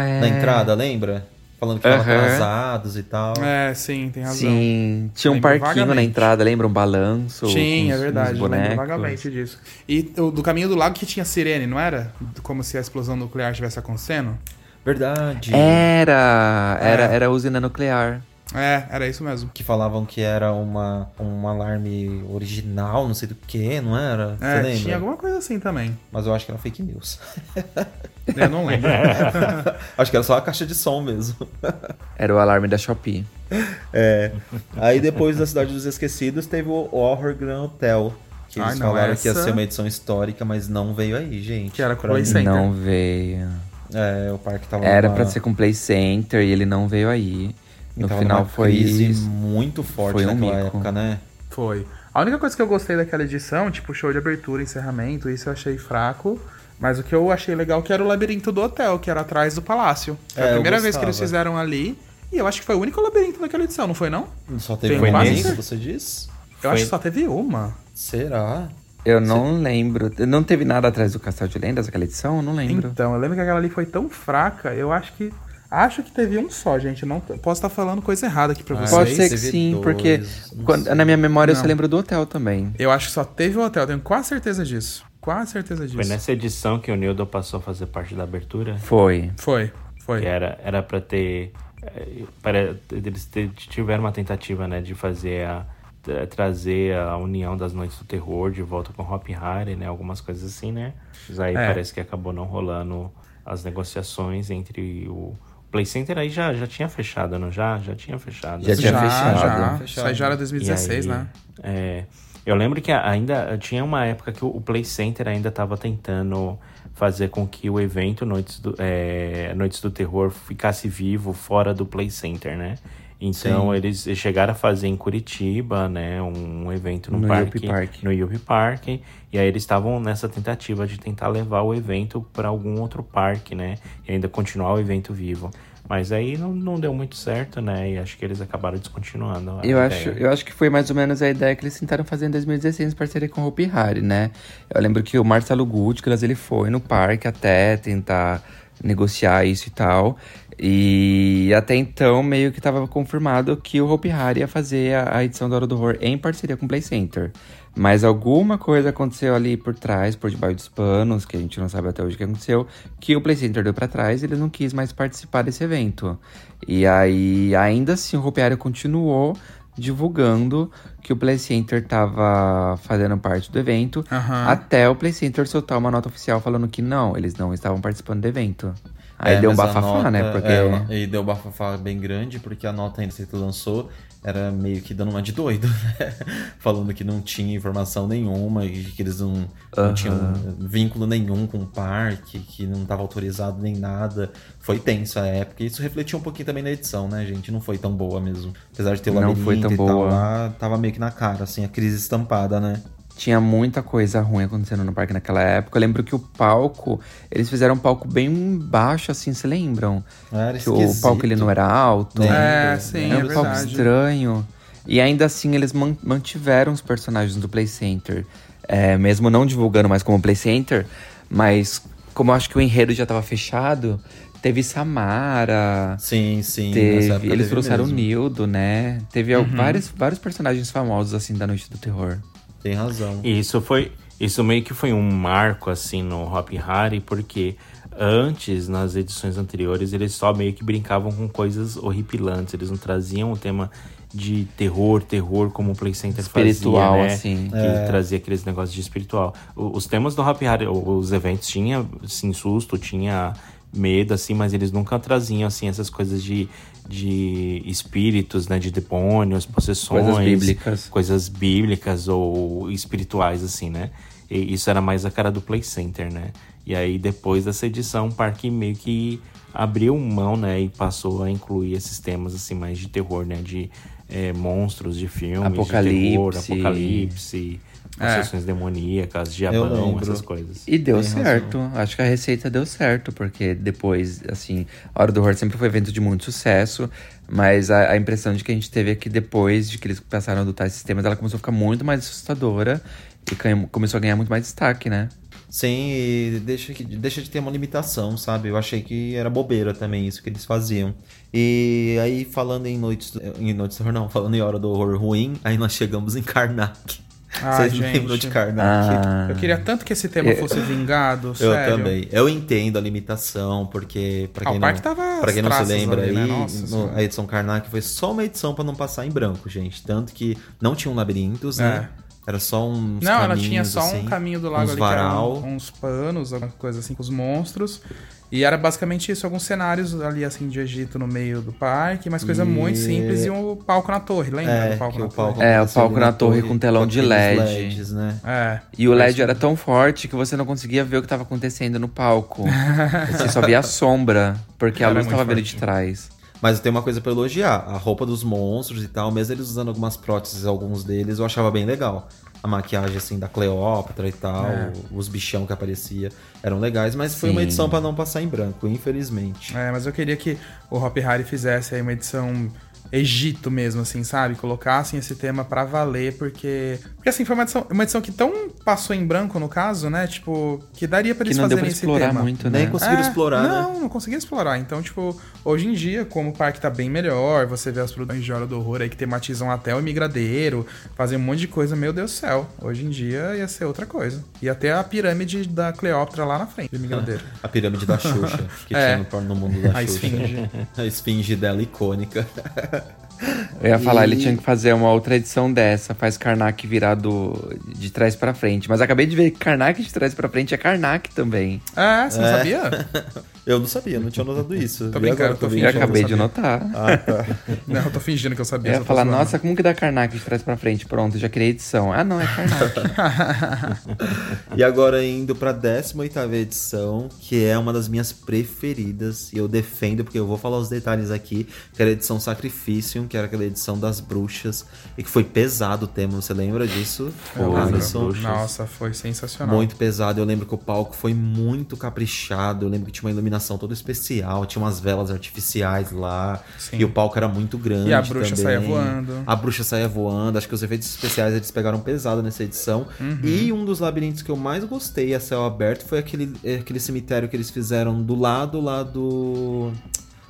Ah, é. na entrada, lembra? Falando que estavam Aham. atrasados e tal. É, sim, tem razão. Sim, tinha um Lembro parquinho na vagamente. entrada, lembra? Um balanço. Sim, com é verdade, lembro bonecos. vagamente disso. E o do Caminho do Lago que tinha sirene, não era? Como se a explosão nuclear estivesse acontecendo? Verdade. Era, era, É. era usina nuclear. É, era isso mesmo. Que falavam que era uma, um alarme original, não sei do que, não era? Você É, tinha alguma coisa assim também. Mas eu acho que era fake news. Eu não lembro. acho que era só a caixa de som mesmo. Era o alarme da Shopee. É. Aí depois da Cidade dos Esquecidos teve o Horror Grand Hotel. Que eles Ai, não, falaram que ia essa- ser uma edição histórica, mas não veio aí, gente. Que era com Play. Center. Não veio. É, o parque tava Era numa- pra ser com Play Center e ele não veio aí. No final foi. crise muito forte foi um naquela mico. época, né? Foi. A única coisa que eu gostei daquela edição, tipo show de abertura, encerramento, isso eu achei fraco. Mas o que eu achei legal que era o labirinto do hotel, que era atrás do palácio. Foi É, a eu primeira vez que eles fizeram ali. E eu acho que foi o único labirinto daquela edição, não foi não? Só teve Tem uma quase- vez, você diz? Eu acho que só teve uma. Será? Eu não lembro. Não teve nada atrás do Castelo de Lendas, aquela edição? Eu não lembro. Então, eu lembro que aquela ali foi tão fraca, eu acho que. Acho que teve um só, gente. Não posso estar falando coisa errada aqui pra Ah, vocês. Pode ser que sim, dois, porque quando- na minha memória eu Não. só lembro do hotel também. Eu acho que só teve o hotel, tenho quase certeza disso. Quase certeza disso. Foi nessa edição que o Nildo passou a fazer parte da abertura. Foi. Foi, foi. Que era, era pra ter. eh, Para, eles tiveram uma tentativa, né, de fazer a, tra- trazer a união das noites do terror de volta com Hop Harry, né? Algumas coisas assim, né? Mas aí É. parece que acabou não rolando as negociações entre o Play Center aí já, já tinha fechado, não já? Já tinha fechado. Já tinha já, fechado. já. Fechado. Isso aí já era 2016, E aí, né? É, eu lembro que ainda tinha uma época que o Play Center ainda estava tentando fazer com que o evento Noites do, é, Noites do Terror ficasse vivo fora do Play Center, né? Então Sim. eles chegaram a fazer em Curitiba, né, um evento no, No parque, Park. no Yuppie Park, e aí eles estavam nessa tentativa de tentar levar o evento para algum outro parque, né, e ainda continuar o evento vivo. Mas aí não, não deu muito certo, né, e acho que eles acabaram descontinuando. Eu ideia. acho, eu acho que foi mais ou menos a ideia que eles tentaram fazer em 2016 em parceria com o Hopi Hari, né? Eu lembro que o Marcelo Gutgras, ele foi no parque até tentar negociar isso e tal. E até então meio que estava confirmado que o Hopi Hari ia fazer a, a edição da Hora do Horror em parceria com o Play Center. Mas alguma coisa aconteceu ali por trás, por debaixo dos panos, que a gente não sabe até hoje o que aconteceu, que o Play Center deu pra trás e ele não quis mais participar desse evento. E aí, ainda assim, o Hari continuou divulgando que o Play Center tava fazendo parte do evento, Aham. até o Play Center soltar uma nota oficial falando que não, eles não estavam participando do evento. Aí É, deu um bafafá, nota- né? Porque é, e deu um bafafá bem grande, porque a nota ainda que lançou era meio que dando uma de doido, né? Falando que não tinha informação nenhuma, e que eles não, não Aham. tinham vínculo nenhum com o parque, que não estava autorizado nem nada. Foi tenso a época. E isso refletiu um pouquinho também na edição, né, gente? Não foi tão boa mesmo. Apesar de ter o Não labirinto foi tão e tal boa. lá, tava meio que na cara, assim, a crise estampada, né? Tinha muita coisa ruim acontecendo no parque naquela época. Eu lembro que o palco, eles fizeram um palco bem baixo, assim, se lembram? Era que o esquisito. palco ele não era alto. Lembro, É, sim, Era é um palco estranho. E ainda assim, eles man- mantiveram os personagens do Play Center. É, mesmo não divulgando mais como Play Center, mas como eu acho que o enredo já tava fechado, teve Samara. Sim, sim. Teve, eles teve trouxeram o mesmo. Nildo, né? Teve al- vários, vários personagens famosos, assim, da Noite do Terror. Tem razão. Isso foi. Isso meio que foi um marco, assim, no Hop Harry, porque antes, nas edições anteriores, eles só meio que brincavam com coisas horripilantes. Eles não traziam o tema de terror, terror, como o Play Center Espiritual, fazia, né? assim. Que trazia aqueles negócios de espiritual. Os temas do Hop Harry, o- os eventos tinha, assim, susto, tinha medo, assim, mas eles nunca traziam, assim, essas coisas de, de espíritos, né? De demônios, possessões. Coisas bíblicas. Coisas bíblicas ou espirituais, assim, né? E isso era mais a cara do Play Center, né? E aí, depois dessa edição, o parque meio que abriu mão, né? E passou a incluir esses temas, assim, mais de terror, né? De eh, monstros, de filmes, de terror, Apocalipse. Apocalipse, É. possessões demoníacas, diabão, essas coisas. E deu Tem certo. Acho que a receita deu certo, porque depois, assim, a Hora do Horror sempre foi um evento de muito sucesso, mas a, a impressão de que a gente teve é que depois de que eles passaram a adotar esses temas, ela começou a ficar muito mais assustadora e começou a ganhar muito mais destaque, né? Sim, e deixa, que- deixa de ter uma limitação, sabe? Eu achei que era bobeira também isso que eles faziam. E aí, falando em noites, em noites do horror, não, falando em hora do horror ruim, aí nós chegamos em Karnak. Ai, Vocês gente. lembram de Karnak? Ah, Eu queria tanto que esse tema Eu- fosse vingado, Eu sério. também. Eu entendo a limitação, porque pra Ah, quem o não, pra quem não se lembra ali, aí, né? Nossa no- a edição Karnak foi só uma edição pra não passar em branco, gente. Tanto que não tinham labirintos, né? Era só uns Não, ela caminhos, tinha só assim, um caminho do lago uns ali, que era varal. um- uns panos, alguma coisa assim, com os monstros. E era basicamente isso, alguns cenários ali, assim, de Egito no meio do parque, mas coisa E- muito simples e o palco na torre, lembra É, do palco na o palco torre? É, o palco na torre com telão de LED. LEDs, né? É. E o LED era tão forte que você não conseguia ver o que estava acontecendo no palco. você só via a sombra, porque a Era luz muito estava vindo forte. de trás. Mas tem uma coisa pra elogiar. A roupa dos monstros e tal, mesmo eles usando algumas próteses, alguns deles, eu achava bem legal. A maquiagem, assim, da Cleópatra e tal, É. os bichão que aparecia, eram legais, mas foi uma edição pra não passar em branco, infelizmente. É, mas eu queria que o Hop Harry fizesse aí uma edição Egito mesmo, assim, sabe? Colocassem esse tema pra valer, porque. Porque assim, foi uma edição, uma edição que tão passou em branco, no caso, né? Tipo, que daria pra Que eles não deu fazerem pra esse explorar tema. muito, Nem né? conseguiram É, explorar, né? Não, não conseguia explorar. Então, tipo, hoje em dia, como o parque tá bem melhor, você vê as produções de Hora do Horror aí que tematizam até o imigradeiro, fazem um monte de coisa, meu Deus do céu. Hoje em dia ia ser outra coisa. Ia ter a pirâmide da Cleópatra lá na frente do imigradeiro. A pirâmide da Xuxa, que É. tinha no, no mundo da A Xuxa. esfinge. A esfinge dela icônica. Eu ia falar, E- ele tinha que fazer uma outra edição dessa, faz Karnak virado de trás pra frente. Mas acabei de ver que Karnak de trás pra frente é Karnak também. É, você não É. sabia? Eu não sabia, não tinha notado isso. Tô brincando, tô eu Fingindo, acabei de notar. Ah, tá. Não, eu tô fingindo que eu sabia. Eu ia falar, nossa, como que dá Karnak de trás pra frente? Pronto, já criei edição. Ah, não, é Karnak. E agora indo pra 18ª edição, que é uma das minhas preferidas, e eu defendo porque eu vou falar os detalhes aqui, que era a edição Sacrificium, que era aquela edição das bruxas, e que foi pesado o tema, você lembra disso? Eu Ah, lembro. Alisson? Nossa, foi sensacional. Muito pesado, eu lembro que o palco foi muito caprichado, eu lembro que tinha uma iluminação toda especial, tinha umas velas artificiais lá, Sim. e o palco era muito grande E a bruxa também. saía voando. A bruxa saía voando, acho que os efeitos especiais eles pegaram pesado nessa edição. Uhum. E um dos labirintos que eu mais gostei a céu aberto foi aquele, aquele cemitério que eles fizeram do lado lá do.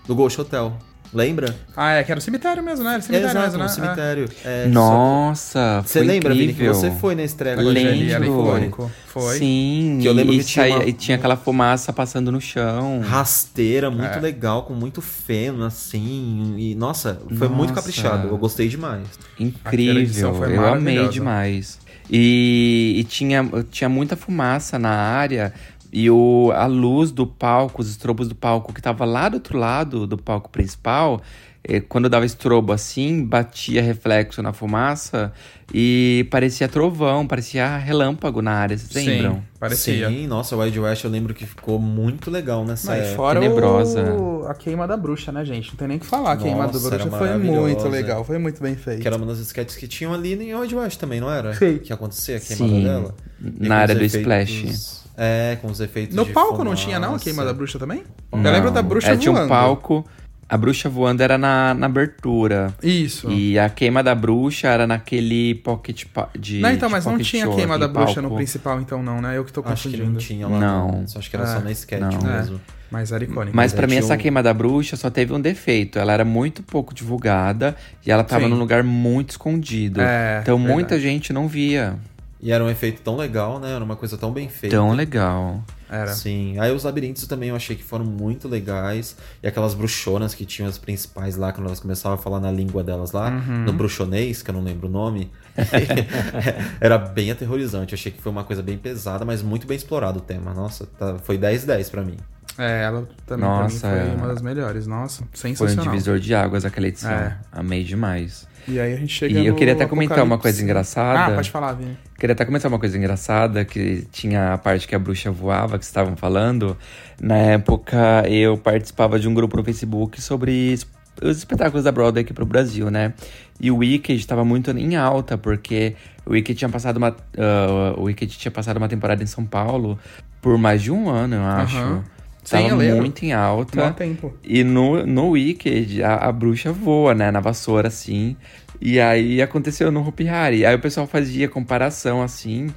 do Ghost Hotel. Lembra? Ah, é, que era o cemitério mesmo, né? Era o cemitério Exato, mesmo, né? um cemitério. É, Nossa, só- Você lembra, Vini, que você foi na estreia era Lembro. icônico. Foi. Sim, Que eu lembro e, que tinha uma- e tinha aquela fumaça passando no chão. Rasteira, muito É. legal, com muito feno, assim. E, nossa, foi muito Nossa. caprichado. Eu gostei demais. Incrível, foi eu amei demais. E, e tinha, tinha muita fumaça na área. E o, a luz do palco, os estrobos do palco que tava lá do outro lado do palco principal, eh, quando dava estrobo assim, batia reflexo na fumaça e parecia trovão, parecia relâmpago na área, vocês Sim, lembram? parecia. Sim, nossa, o Wild West eu lembro que ficou muito legal nessa Mas época. fora tenebrosa. o... a queima da bruxa, né, gente? Não tem nem o que falar. A queima Nossa, da bruxa foi muito legal, foi muito bem feito. Que era uma das sketches que tinham ali em Wild West também, não era? Sim. Que acontecia a queimada Sim, dela. E na área do efeitos- splash. É, com os efeitos No de palco não fumaça. tinha, não, a queima da bruxa também? Não. Eu lembro da bruxa é, Tinha voando. um palco, a bruxa voando era na, na abertura. Isso. E a queima da bruxa era naquele pocket de. Não, então, de mas não tinha show, queima da bruxa no palco. principal, então não, né? Eu que tô Acho que confundindo. não tinha lá. Não. Só acho que era É, só na sketch não. mesmo. Mas era icônico. Mas aí mim, tinha essa um- queima da bruxa só teve um defeito. Ela era muito pouco divulgada e ela tava Sim. num lugar muito escondido. É, então muita verdade. gente não via. E era um efeito tão legal, né? Era uma coisa tão bem feita. Tão legal. Era. Sim. Aí os labirintos também eu achei que foram muito legais. E aquelas bruxonas que tinham as principais lá, quando elas começavam a falar na língua delas lá, Uhum. no bruxonês, que eu não lembro o nome. Era bem aterrorizante. Eu achei que foi uma coisa bem pesada, mas muito bem explorado o tema. Nossa, tá- foi 10-10 pra mim. É, ela também Nossa, foi é. uma das melhores. Nossa, Foi um sensacional. divisor de águas aquela edição. É. Amei demais. E aí a gente chega E eu queria até comentar uma coisa engraçada. Ah, pode falar, Vini. Queria até comentar uma coisa engraçada, que tinha a parte que a bruxa voava, que estavam falando. Na época, eu participava de um grupo no Facebook sobre os espetáculos da Broadway aqui pro Brasil, né? E o Wicked estava muito em alta, porque o Wicked tinha passado uma... ah, o Wicked tinha passado uma temporada em São Paulo por mais de um ano, eu acho. Aham. Tava muito em alta. Tempo. E no, no Wicked, a, a bruxa voa, né? Na vassoura, assim. E aí aconteceu no Hopi Hari. Aí o pessoal fazia comparação, assim.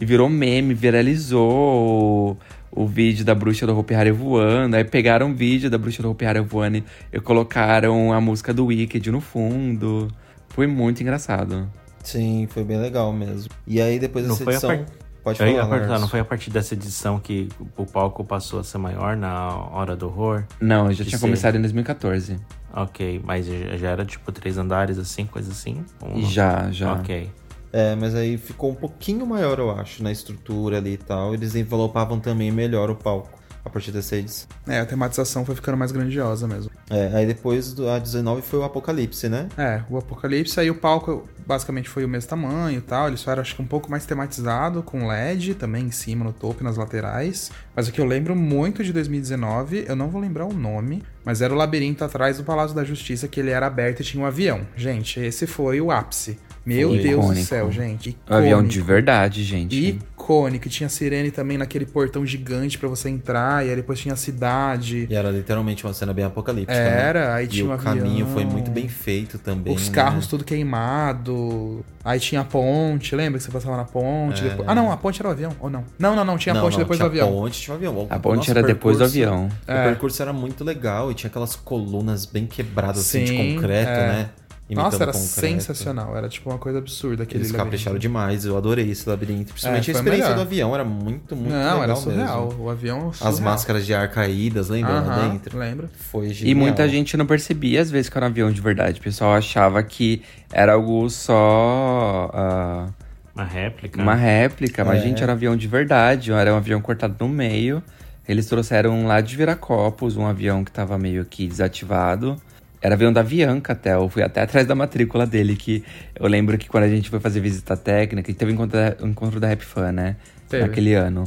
E virou meme, viralizou o, o vídeo da bruxa do Hopi Hari voando. Aí pegaram o vídeo da bruxa do Hopi Hari voando e, colocaram a música do Wicked no fundo. Foi muito engraçado. Sim, foi bem legal mesmo. E aí depois Não dessa foi a edição. par- Pode Eu ia falar, perguntar, Lars. não foi a partir dessa edição que o palco passou a ser maior na hora do horror? Não, eu já tinha ser- começado em 2014. Ok, mas já já era tipo três andares assim, coisa assim? Ou? Já, já. Ok. É, mas aí ficou um pouquinho maior, eu acho, na estrutura ali e tal. Eles envelopavam também melhor o palco a partir dessa edição. É, a tematização foi ficando mais grandiosa mesmo. É, aí depois do a 19 foi o Apocalipse, né? É, o Apocalipse, aí o palco basicamente foi o mesmo tamanho e tal. Eles fizeram, acho que um pouco mais tematizado, com LED também em cima, no topo e nas laterais. Mas o que eu lembro muito de 2019, eu não vou lembrar o nome, mas era o labirinto atrás do Palácio da Justiça, que ele era aberto e tinha um avião. Gente, esse foi o ápice. Meu Foi Deus do icônico. céu, gente. Um avião icônico. de verdade, gente. Icônico. Tinha sirene também naquele portão gigante pra você entrar, e aí depois tinha a cidade. E era literalmente uma cena bem apocalíptica. né? Era, aí E tinha o um caminho avião. foi muito bem feito também. Os né? carros tudo queimado. Aí tinha a ponte, lembra que você passava na ponte? É. depois- Ah, não, a ponte era o avião, ou não? Não, não, não, tinha a Não, ponte não, depois tinha do avião. Ponte, tinha o avião. A O ponte nosso era depois do avião. O É. percurso era muito legal e tinha aquelas colunas bem quebradas assim de Sim, concreto, é. né? Nossa, era concreto. sensacional. Era tipo uma coisa absurda aquele Eles labirinto. capricharam demais, eu adorei esse labirinto. Principalmente É, a experiência melhor. do avião, era muito, muito Não, legal era surreal. mesmo. O avião surreal. As máscaras de ar caídas, lembra lá Aham, dentro? lembro. Foi E genial. muita gente não percebia, às vezes, que era um avião de verdade. O pessoal achava que era algo só. ah, Uma réplica. uma réplica, mas, É. gente, era um avião de verdade. Era um avião cortado no meio. Eles trouxeram lá de Viracopos um avião que tava meio que desativado. Era avião da Avianca até. Eu fui até atrás da matrícula dele, que eu lembro que quando a gente foi fazer visita técnica, teve o encontro, da- o encontro da Rap Fan, né? Teve. Naquele ano.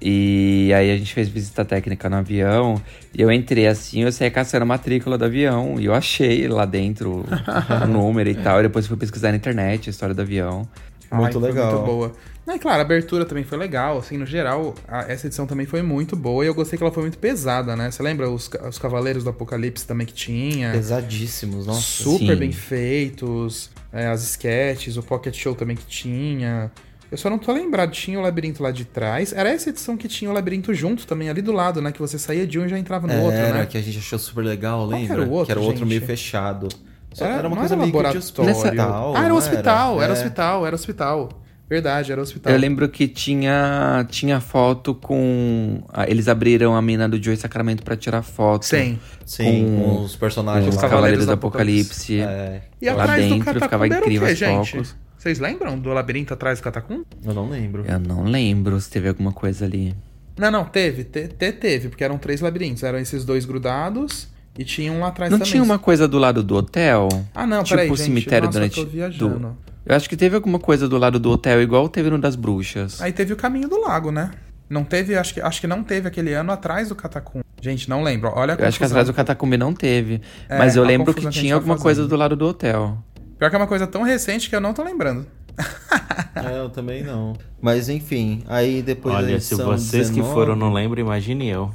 E aí a gente fez visita técnica no avião. E eu entrei assim, eu saí caçando a matrícula do avião. E eu achei lá dentro o número e tal. E depois fui pesquisar na internet a história do avião. Muito foi legal. Muito boa. E claro, a abertura também foi legal. Assim, no geral, a- essa edição também foi muito boa. E eu gostei que ela foi muito pesada, né? Você lembra os, os Cavaleiros do Apocalipse também que tinha? Pesadíssimos, nossa. Super sim. bem feitos. é, as sketches, o Pocket Show também que tinha. Eu só não tô lembrado, tinha o labirinto lá de trás. Era essa edição que tinha o labirinto junto também, ali do lado, né? Que você saía de um e já entrava no outro, Era, né? que a gente achou super legal, Qual que lembra? era o outro, que era o outro gente? meio fechado. Só Era- era uma coisa era meio laboratório. hospital. Ah, era não hospital, era É. hospital, era hospital. Verdade, era hospital. Eu lembro que tinha, tinha foto com. Eles abriram a mina do Joey Sacramento pra tirar foto. Sim. Sim, Com com os personagens Os lá. Cavaleiros do Apocalipse. Apocalipse. É, E Lá atrás do dentro ficava catacumba era o incrível os gente? focos. Vocês lembram do labirinto atrás do catacumba? eu não lembro. Eu não lembro se teve alguma coisa ali. Não, não, teve. Te, te- teve, porque eram três labirintos. Eram esses dois grudados e tinha um lá atrás Não também. tinha uma coisa do lado do hotel? Ah, não, tipo peraí, o gente. cemitério Nossa, durante. eu tô viajando. do- Eu acho que teve alguma coisa do lado do hotel, igual teve no das bruxas. Aí teve o caminho do lago, né? Não teve, acho que, acho que não teve aquele ano atrás do catacumba. Gente, não lembro. Olha a Eu acho que atrás do catacumbi não teve. É, mas eu lembro que que tinha tá alguma fazendo. coisa do lado do hotel. Pior que é uma coisa tão recente que eu não tô lembrando. É, eu também não. Mas enfim, aí depois da Olha, se vocês que 19, foram não lembram, imagine eu.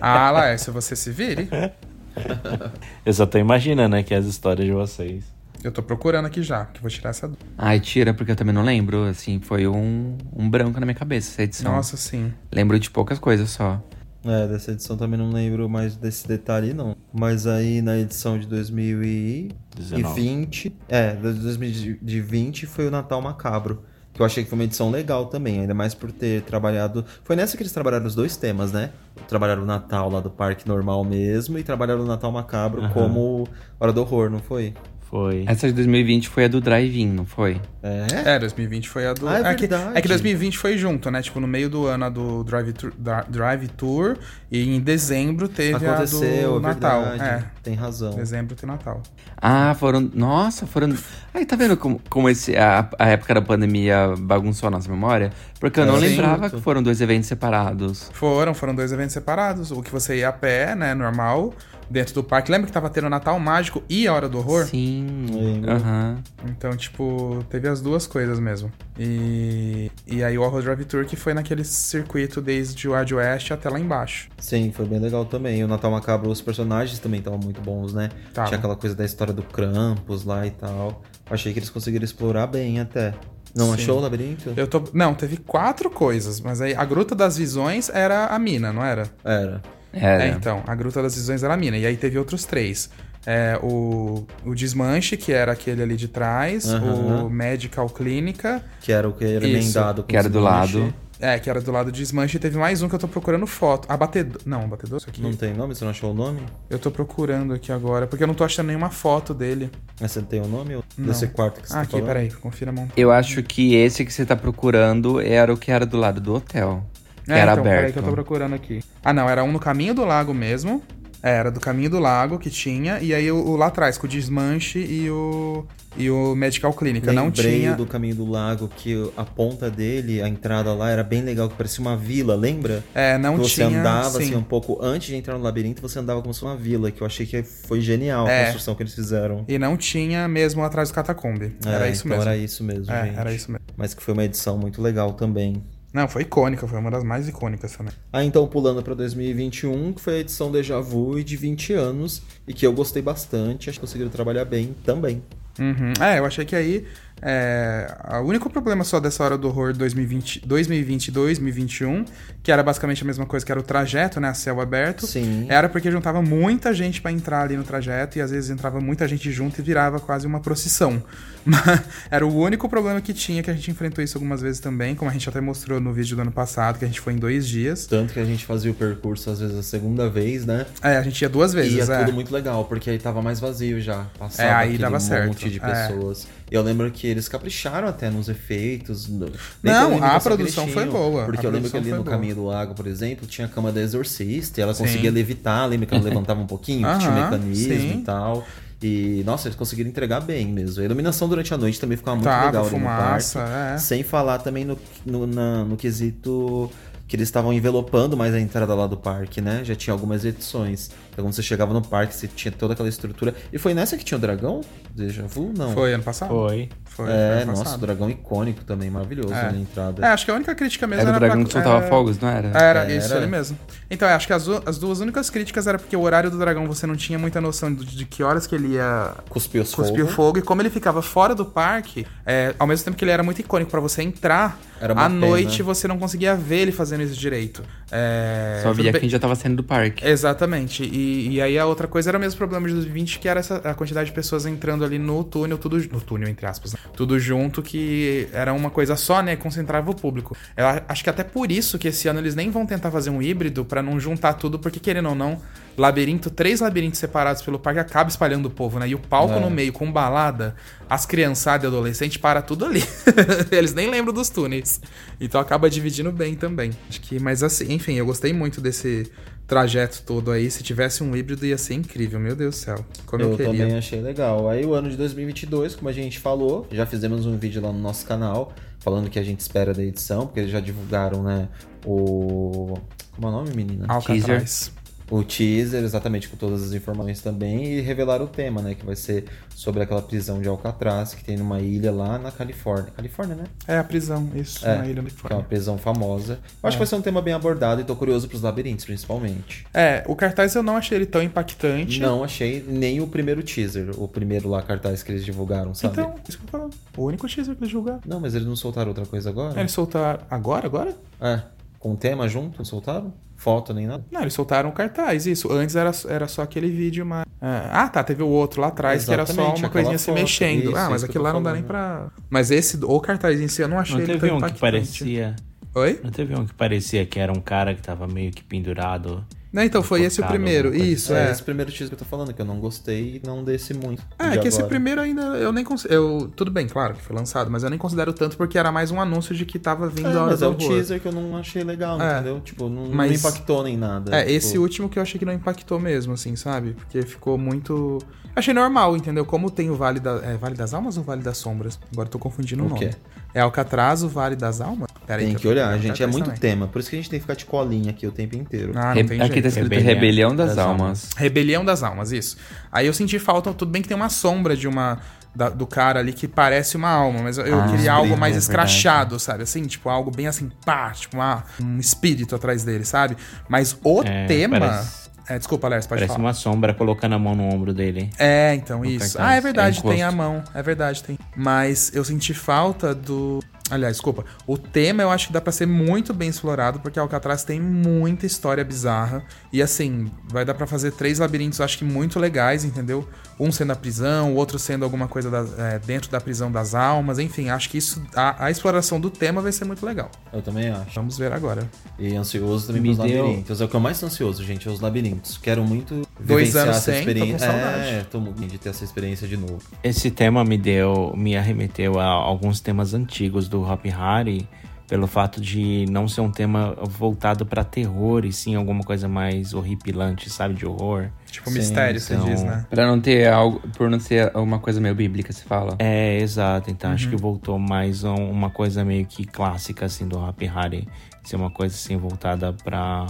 Ah, lá, se você se vire. Eu só tô imaginando aqui as histórias de vocês. Eu tô procurando aqui já, que eu vou tirar essa dúvida. Ai, tira, porque eu também não lembro. Assim, foi um, um branco na minha cabeça essa edição. Nossa, sim. Lembro de poucas coisas só. É, dessa edição também não lembro mais desse detalhe, não. Mas aí na edição de 2020. É, de 2020 foi o Natal Macabro. Que eu achei que foi uma edição legal também, ainda mais por ter trabalhado. Foi nessa que eles trabalharam os dois temas, né? Trabalharam o Natal lá do parque normal mesmo e trabalharam o Natal Macabro Aham. como Hora do Horror, não foi? Foi. Essa de 2020 foi a do drive-in, não foi? É? É, 2020 foi a do. Ah, é que, verdade. é que 2020 foi junto, né? Tipo, no meio do ano a do Drive Tour, Drive Tour e em dezembro teve Aconteceu, a do é Natal. É, Tem razão. dezembro tem Natal. Ah, foram. Nossa, foram. Aí, tá vendo como, como esse, a, a época da pandemia bagunçou a nossa memória? Porque eu não É, lembrava sim. que foram dois eventos separados. Foram, foram dois eventos separados. O que você ia a pé, né? Normal, dentro do parque. Lembra que tava tendo Natal Mágico e a Hora do Horror? Sim. Lembro. Aham. Então, tipo, teve as duas coisas mesmo. E, e aí o Horror Drive Tour que foi naquele circuito desde o Ad Oeste até lá embaixo. Sim, foi bem legal também. O Natal Macabro, os personagens também estavam muito bons, né? Tava. Tinha aquela coisa da história do Krampus lá e tal. Achei que eles conseguiram explorar bem até. Não Sim. achou o labirinto? Eu tô. Não, teve quatro coisas, mas aí a Gruta das Visões era a mina, não era? Era. Era. É, então, a Gruta das Visões era a mina. E aí teve outros três. É, o, o Desmanche, que era aquele ali de trás, Aham. o Medical Clínica, Que era o que era Isso, emendado com que era do lado. é, que era do lado do Desmanche, e teve mais um que eu tô procurando foto. Abatedor. Não, abatedor, isso aqui. Não tem nome? Você não achou o nome? Eu tô procurando aqui agora, porque eu não tô achando nenhuma foto dele. Mas você tem o nome? Não. Desse quarto que você Ah, tá aqui, falando? peraí, confira a mão. Eu acho que esse que você tá procurando era o que era do lado do hotel. Que É, era então, peraí aberto. que eu tô procurando aqui. Ah, não, era um no caminho do lago mesmo. É, Era do caminho do lago que tinha, e aí o, o lá atrás, com o desmanche e o, e o Medical Clínica. Não tinha. do Caminho do Lago, que a ponta dele, a entrada lá, era bem legal, que parecia uma vila, lembra? É, não você tinha. andava sim. assim um pouco antes de entrar no labirinto, você andava como se fosse uma vila, que eu achei que foi genial a É. construção que eles fizeram. E não tinha mesmo atrás do catacombe. era É, isso então mesmo. era isso mesmo, É, gente. era isso mesmo. Mas que foi uma edição muito legal também. Não, foi icônica, foi uma das mais icônicas também. Aí então pulando pra 2021, que foi a edição Deja Vu e de 20 anos, e que eu gostei bastante, acho que conseguiram trabalhar bem também. Uhum. É, eu achei que aí É, o único problema só dessa hora do horror 2020, 2020 e 2021, que era basicamente a mesma coisa que era o trajeto, né? A céu aberto. Sim. Era porque juntava muita gente pra entrar ali no trajeto e às vezes entrava muita gente junto e virava quase uma procissão. Mas era o único problema que tinha, que a gente enfrentou isso algumas vezes também, como a gente até mostrou no vídeo do ano passado, que a gente foi em dois dias. Tanto que a gente fazia o percurso, às vezes, a segunda vez, né? É, a gente ia duas vezes, E é, é. tudo muito legal, porque aí tava mais vazio já. Passava É, aí dava monte certo, de é. pessoas. E eu lembro que eles capricharam até nos efeitos. no- Não, a produção foi boa, Porque eu lembro que ali no boa. Caminho do Lago, por exemplo, tinha a cama da exorcista e ela Sim. conseguia levitar. Lembra que ela levantava um pouquinho? que tinha um Aham, mecanismo sim. e tal. E, nossa, eles conseguiram entregar bem mesmo. A iluminação durante a noite também ficava muito Tava, legal ali no parque. é. Sem falar também no, no, na- no quesito que eles estavam envelopando mais a entrada lá do parque, né? Já tinha algumas edições. Então quando você chegava no parque, você tinha toda aquela estrutura. E foi nessa que tinha o dragão? Deja vu? Não. Foi ano passado? Foi. Foi, É, foi nossa, passado. o dragão icônico também, maravilhoso É. na entrada. É, acho que a única crítica mesmo Era era, o dragão pra- que soltava era- fogos, não era? Era, Era. isso, ele mesmo. Então, eu acho que as, as duas únicas críticas era porque o horário do dragão você não tinha muita noção de, de que horas que ele ia Cuspiu os cuspir o fogo. fogo. E como ele ficava fora do parque, é, ao mesmo tempo que ele era muito icônico pra você entrar, Era à pena. noite você não conseguia ver ele fazendo isso direito. É, Só via quem já tava saindo do parque. Exatamente. E, e aí a outra coisa era o mesmo problema de 2020, que era essa, a quantidade de pessoas entrando ali no túnel, tudo no túnel, entre aspas, né? Tudo junto, que era uma coisa só, né? Concentrava o público. Eu acho que até por isso que esse ano eles nem vão tentar fazer um híbrido pra não juntar tudo, porque querendo ou não, labirinto, três labirintos separados pelo parque acaba espalhando o povo, né? E o palco É. no meio com balada, as criançadas e adolescentes para tudo ali. eles nem lembram dos túneis. Então acaba dividindo bem também. Acho que, mas assim, enfim, eu gostei muito desse trajeto todo aí. Se tivesse um híbrido ia ser incrível, meu Deus do céu. Como eu, Eu queria. também achei legal. Aí o ano de 2022, como a gente falou, já fizemos um vídeo lá no nosso canal falando o que a gente espera da edição, porque eles já divulgaram, né, o... Como é o nome, menina? Alcatraz. O teaser, exatamente, com todas as informações também, e revelaram o tema, né, que vai ser sobre aquela prisão de Alcatraz, que tem numa ilha lá na Califórnia. Califórnia, né? É a prisão, isso, É, na ilha Que do é uma Califórnia. prisão famosa. Eu acho que vai ser um tema bem abordado e tô curioso pros labirintos, principalmente. É, o cartaz eu não achei ele tão impactante. Não achei nem o primeiro teaser, o primeiro lá cartaz que eles divulgaram, sabe? Então, isso que eu tô falando. O único teaser que eles julgaram. Não, mas eles não soltaram outra coisa agora? Eles soltaram. Agora? Agora? É, com o tema junto, não soltaram? Foto nem nada? Não, eles soltaram o cartaz, isso. Antes era, era só aquele vídeo, mas. Ah, tá, teve o outro lá atrás que era só Exatamente, uma coisinha se foto. mexendo. Isso, ah, mas aquilo lá não dá nem pra. Mas esse, o cartaz em si, eu não achei Não ele teve tão um que parecia. Oi? Não teve um que parecia que era um cara que tava meio que pendurado. Não, então foi esse o primeiro. Isso, é, é. esse primeiro teaser que eu tô falando, que eu não gostei e não desse muito. Ah, de é que esse agora. primeiro ainda eu nem considero. Tudo bem, claro que foi lançado, mas eu nem considero tanto porque era mais um anúncio de que tava vindo É, a hora mas do é o horror. teaser que eu não achei legal, É. entendeu? Tipo, não, não Mas- me impactou nem nada. É, tipo, esse último que eu achei que não impactou mesmo, assim, sabe? Porque ficou muito. Achei normal, entendeu? Como tem o Vale, da... é, vale das Almas ou Vale das Sombras? Agora eu tô confundindo o, O nome. quê? É Alcatraz, o Vale das Almas? Pera aí Tem eu que tô olhar, gente. É muito também. tema. Por isso que a gente tem que ficar de colinha aqui o tempo inteiro. Ah, não Re- tem Aqui jeito. tá escrito Rebelião Rebelião das, das Almas. Rebelião das Almas, isso. Aí eu senti falta, tudo bem que tem uma sombra de uma. da- do cara ali que parece uma alma, mas eu Ah, queria algo brilho, mais é escrachado, sabe? Assim, tipo, algo bem assim, pá, tipo, uma, um espírito atrás dele, sabe? Mas o É, tema. parece- É, desculpa, Alex, pode Parece falar. uma sombra colocando a mão no ombro dele. É, então, No isso. cartaz. Ah, é verdade, É tem a mão. É verdade, tem. Mas eu senti falta do. Aliás, desculpa. O tema eu acho que dá pra ser muito bem explorado, porque Alcatraz tem muita história bizarra. E assim, vai dar pra fazer três labirintos, acho que muito legais, entendeu? Um sendo a prisão, o outro sendo alguma coisa da- é, dentro da prisão das almas. Enfim, acho que isso. A, a exploração do tema vai ser muito legal. Eu também acho. Vamos ver agora. E ansioso também Me pros deu- labirintos. É o que eu mais tô ansioso, gente, é os labirintos. Quero muito Dois vivenciar anos essa sem, tô com experiência. saudade. É, tô muito de ter essa experiência de novo. Esse tema me deu, me arremeteu a alguns temas antigos do Hop Hari, pelo fato de não ser um tema voltado pra terror e sim alguma coisa mais horripilante, sabe, de horror. Tipo, Sim, mistério, você então- diz, né? Pra não ter algo. Por não ser uma coisa meio bíblica, se fala. É, exato. Então acho Uhum. que voltou mais a um- uma coisa meio que clássica assim do Hop Hari, ser uma coisa assim voltada para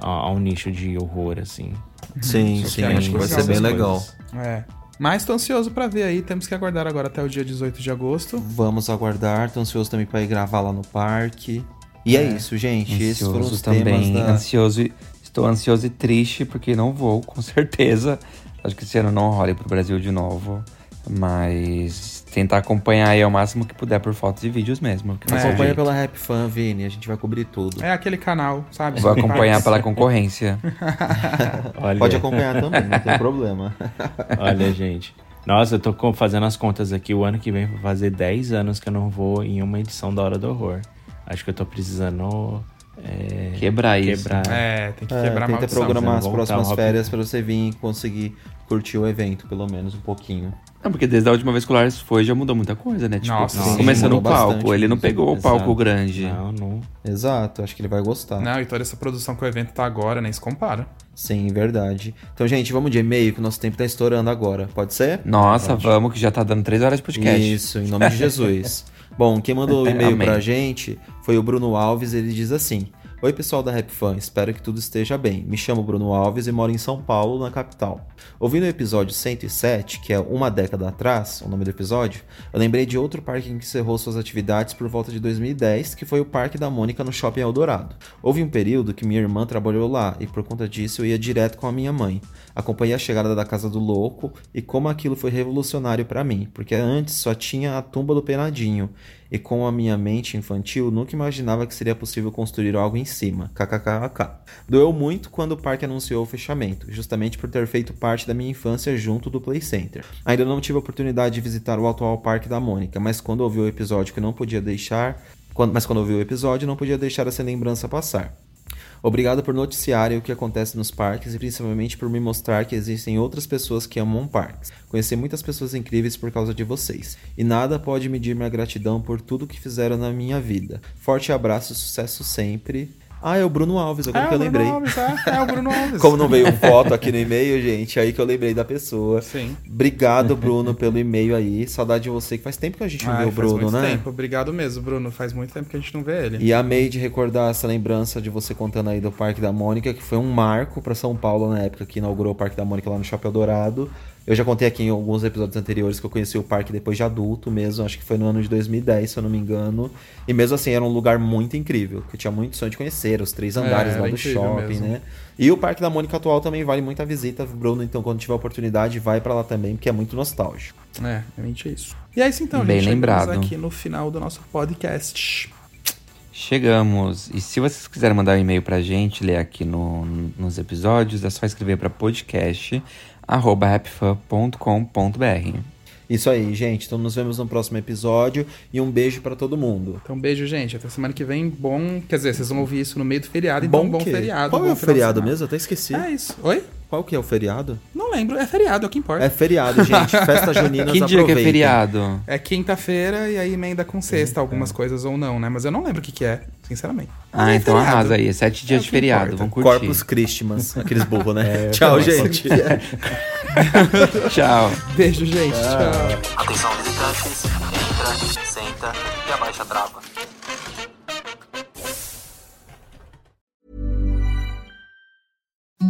ao nicho de horror assim. Sim, sim, que é acho que vai ser bem legal. coisas. É. Mas tô ansioso pra ver aí. Temos que aguardar agora até o dia 18 de agosto. Vamos aguardar, tô ansioso também pra ir gravar lá no parque. E é, isso, gente. Esses foram os Ansioso também. temas da... Ansioso, estou ansioso e triste porque não vou, com certeza. Acho que esse ano não rola pro Brasil de novo. Mas tentar acompanhar aí ao máximo que puder por fotos e vídeos mesmo. que o Acompanha pela Rap Fan, Vini. A gente vai cobrir tudo. É aquele canal, sabe? Vou acompanhar pela concorrência. Olha, Pode acompanhar também, não tem problema. Olha, gente. Nossa, eu tô fazendo as contas aqui. O ano que vem vai fazer 10 anos que eu não vou em uma edição da Hora do Horror. Acho que eu tô precisando. é, Quebrar isso. Quebrar. É, tem que É, quebrar tenta programar as próximas férias pra você vir e conseguir curtir o evento, pelo menos um pouquinho. Não, porque desde a última vez que o Lars foi já mudou muita coisa, né? Tipo, Nossa, sim, começando o palco. bastante ele não pegou o palco Exato. grande. Não, não. Exato, acho que ele vai gostar. Não, e toda essa produção que o evento tá agora, nem se compara. Sim, verdade. Então, gente, vamos de e-mail, que o nosso tempo tá estourando agora. Pode ser? Nossa, vamos, que já tá dando três horas de podcast. Isso, em nome de Jesus. Bom, quem mandou o e-mail pra gente foi o Bruno Alves, ele diz assim: Oi, pessoal da Rap Fan, espero que tudo esteja bem. Me chamo Bruno Alves e moro em São Paulo, na capital. Ouvindo o episódio 107, que é uma década atrás, o nome do episódio, eu lembrei de outro parque que encerrou suas atividades por volta de 2010, que foi o Parque da Mônica no Shopping Eldorado. Houve um período que minha irmã trabalhou lá e por conta disso eu ia direto com a minha mãe. Acompanhei a chegada da Casa do Louco e como aquilo foi revolucionário pra mim, porque antes só tinha a tumba do Penadinho e com a minha mente infantil nunca imaginava que seria possível construir algo em cima. KKKK. Doeu muito quando o parque anunciou o fechamento, justamente por ter feito parte da minha infância junto do Play Center. Ainda não tive a oportunidade de visitar o atual Parque da Mônica, mas quando ouvi o episódio que não podia deixar, quando- mas quando ouvi o episódio não podia deixar essa lembrança passar. Obrigado por noticiarem o que acontece nos parques e principalmente por me mostrar que existem outras pessoas que amam parques. Conheci muitas pessoas incríveis por causa de vocês. E nada pode medir minha gratidão por tudo que fizeram na minha vida. Forte abraço e sucesso sempre. Ah, é o Bruno Alves, agora é, que eu o Bruno lembrei. Alves, é, é o Bruno Alves. Como não veio foto aqui no e-mail, gente, aí que eu lembrei da pessoa. Sim. Obrigado, Bruno, pelo e-mail aí. Saudade de você, que faz tempo que a gente não Ai, vê o faz Bruno, muito né? tempo. Obrigado mesmo, Bruno. Faz muito tempo que a gente não vê ele. E amei de recordar essa lembrança de você contando aí do Parque da Mônica, que foi um marco para São Paulo na época que inaugurou o Parque da Mônica lá no Shopping Dourado. Eu já contei aqui em alguns episódios anteriores que eu conheci o parque depois de adulto mesmo, acho que foi no ano de 2010, se eu não me engano. E mesmo assim era um lugar muito incrível, que eu tinha muito sonho de conhecer, os três andares É, lá do shopping, mesmo. né? E o Parque da Mônica atual também vale muito a visita, Bruno, então quando tiver oportunidade vai para lá também, porque é muito nostálgico. É, realmente é isso. E é isso então, Bem gente. lembrado. Chegamos aqui no final do nosso podcast. Chegamos. E se vocês quiserem mandar um e-mail pra gente, ler aqui no, nos episódios, é só escrever pra podcast arroba rapfan.com.br. Isso aí, gente. Então nos vemos no próximo episódio e um beijo para todo mundo. Então, beijo, gente. Até semana que vem. Bom. Quer dizer, vocês vão ouvir isso no meio do feriado, então bom que- feriado. Qual bom é o feriado mesmo? Eu até esqueci. É isso. Oi? Qual que é o feriado? Não lembro. É feriado, é o que importa. É feriado, gente. Festa junina Que dia que é feriado? É quinta-feira e aí emenda com sexta, algumas coisas ou não, né? Mas eu não lembro o que, que é, sinceramente. Mas Ah, é então feriado. arrasa aí. É sete dias É de feriado. importa. Vamos curtir. Corpus Christmas. Aqueles burros, né? Tchau, gente. Tchau. Beijo, gente. Tchau. Atenção, visitantes. Entra, senta e abaixa a trava.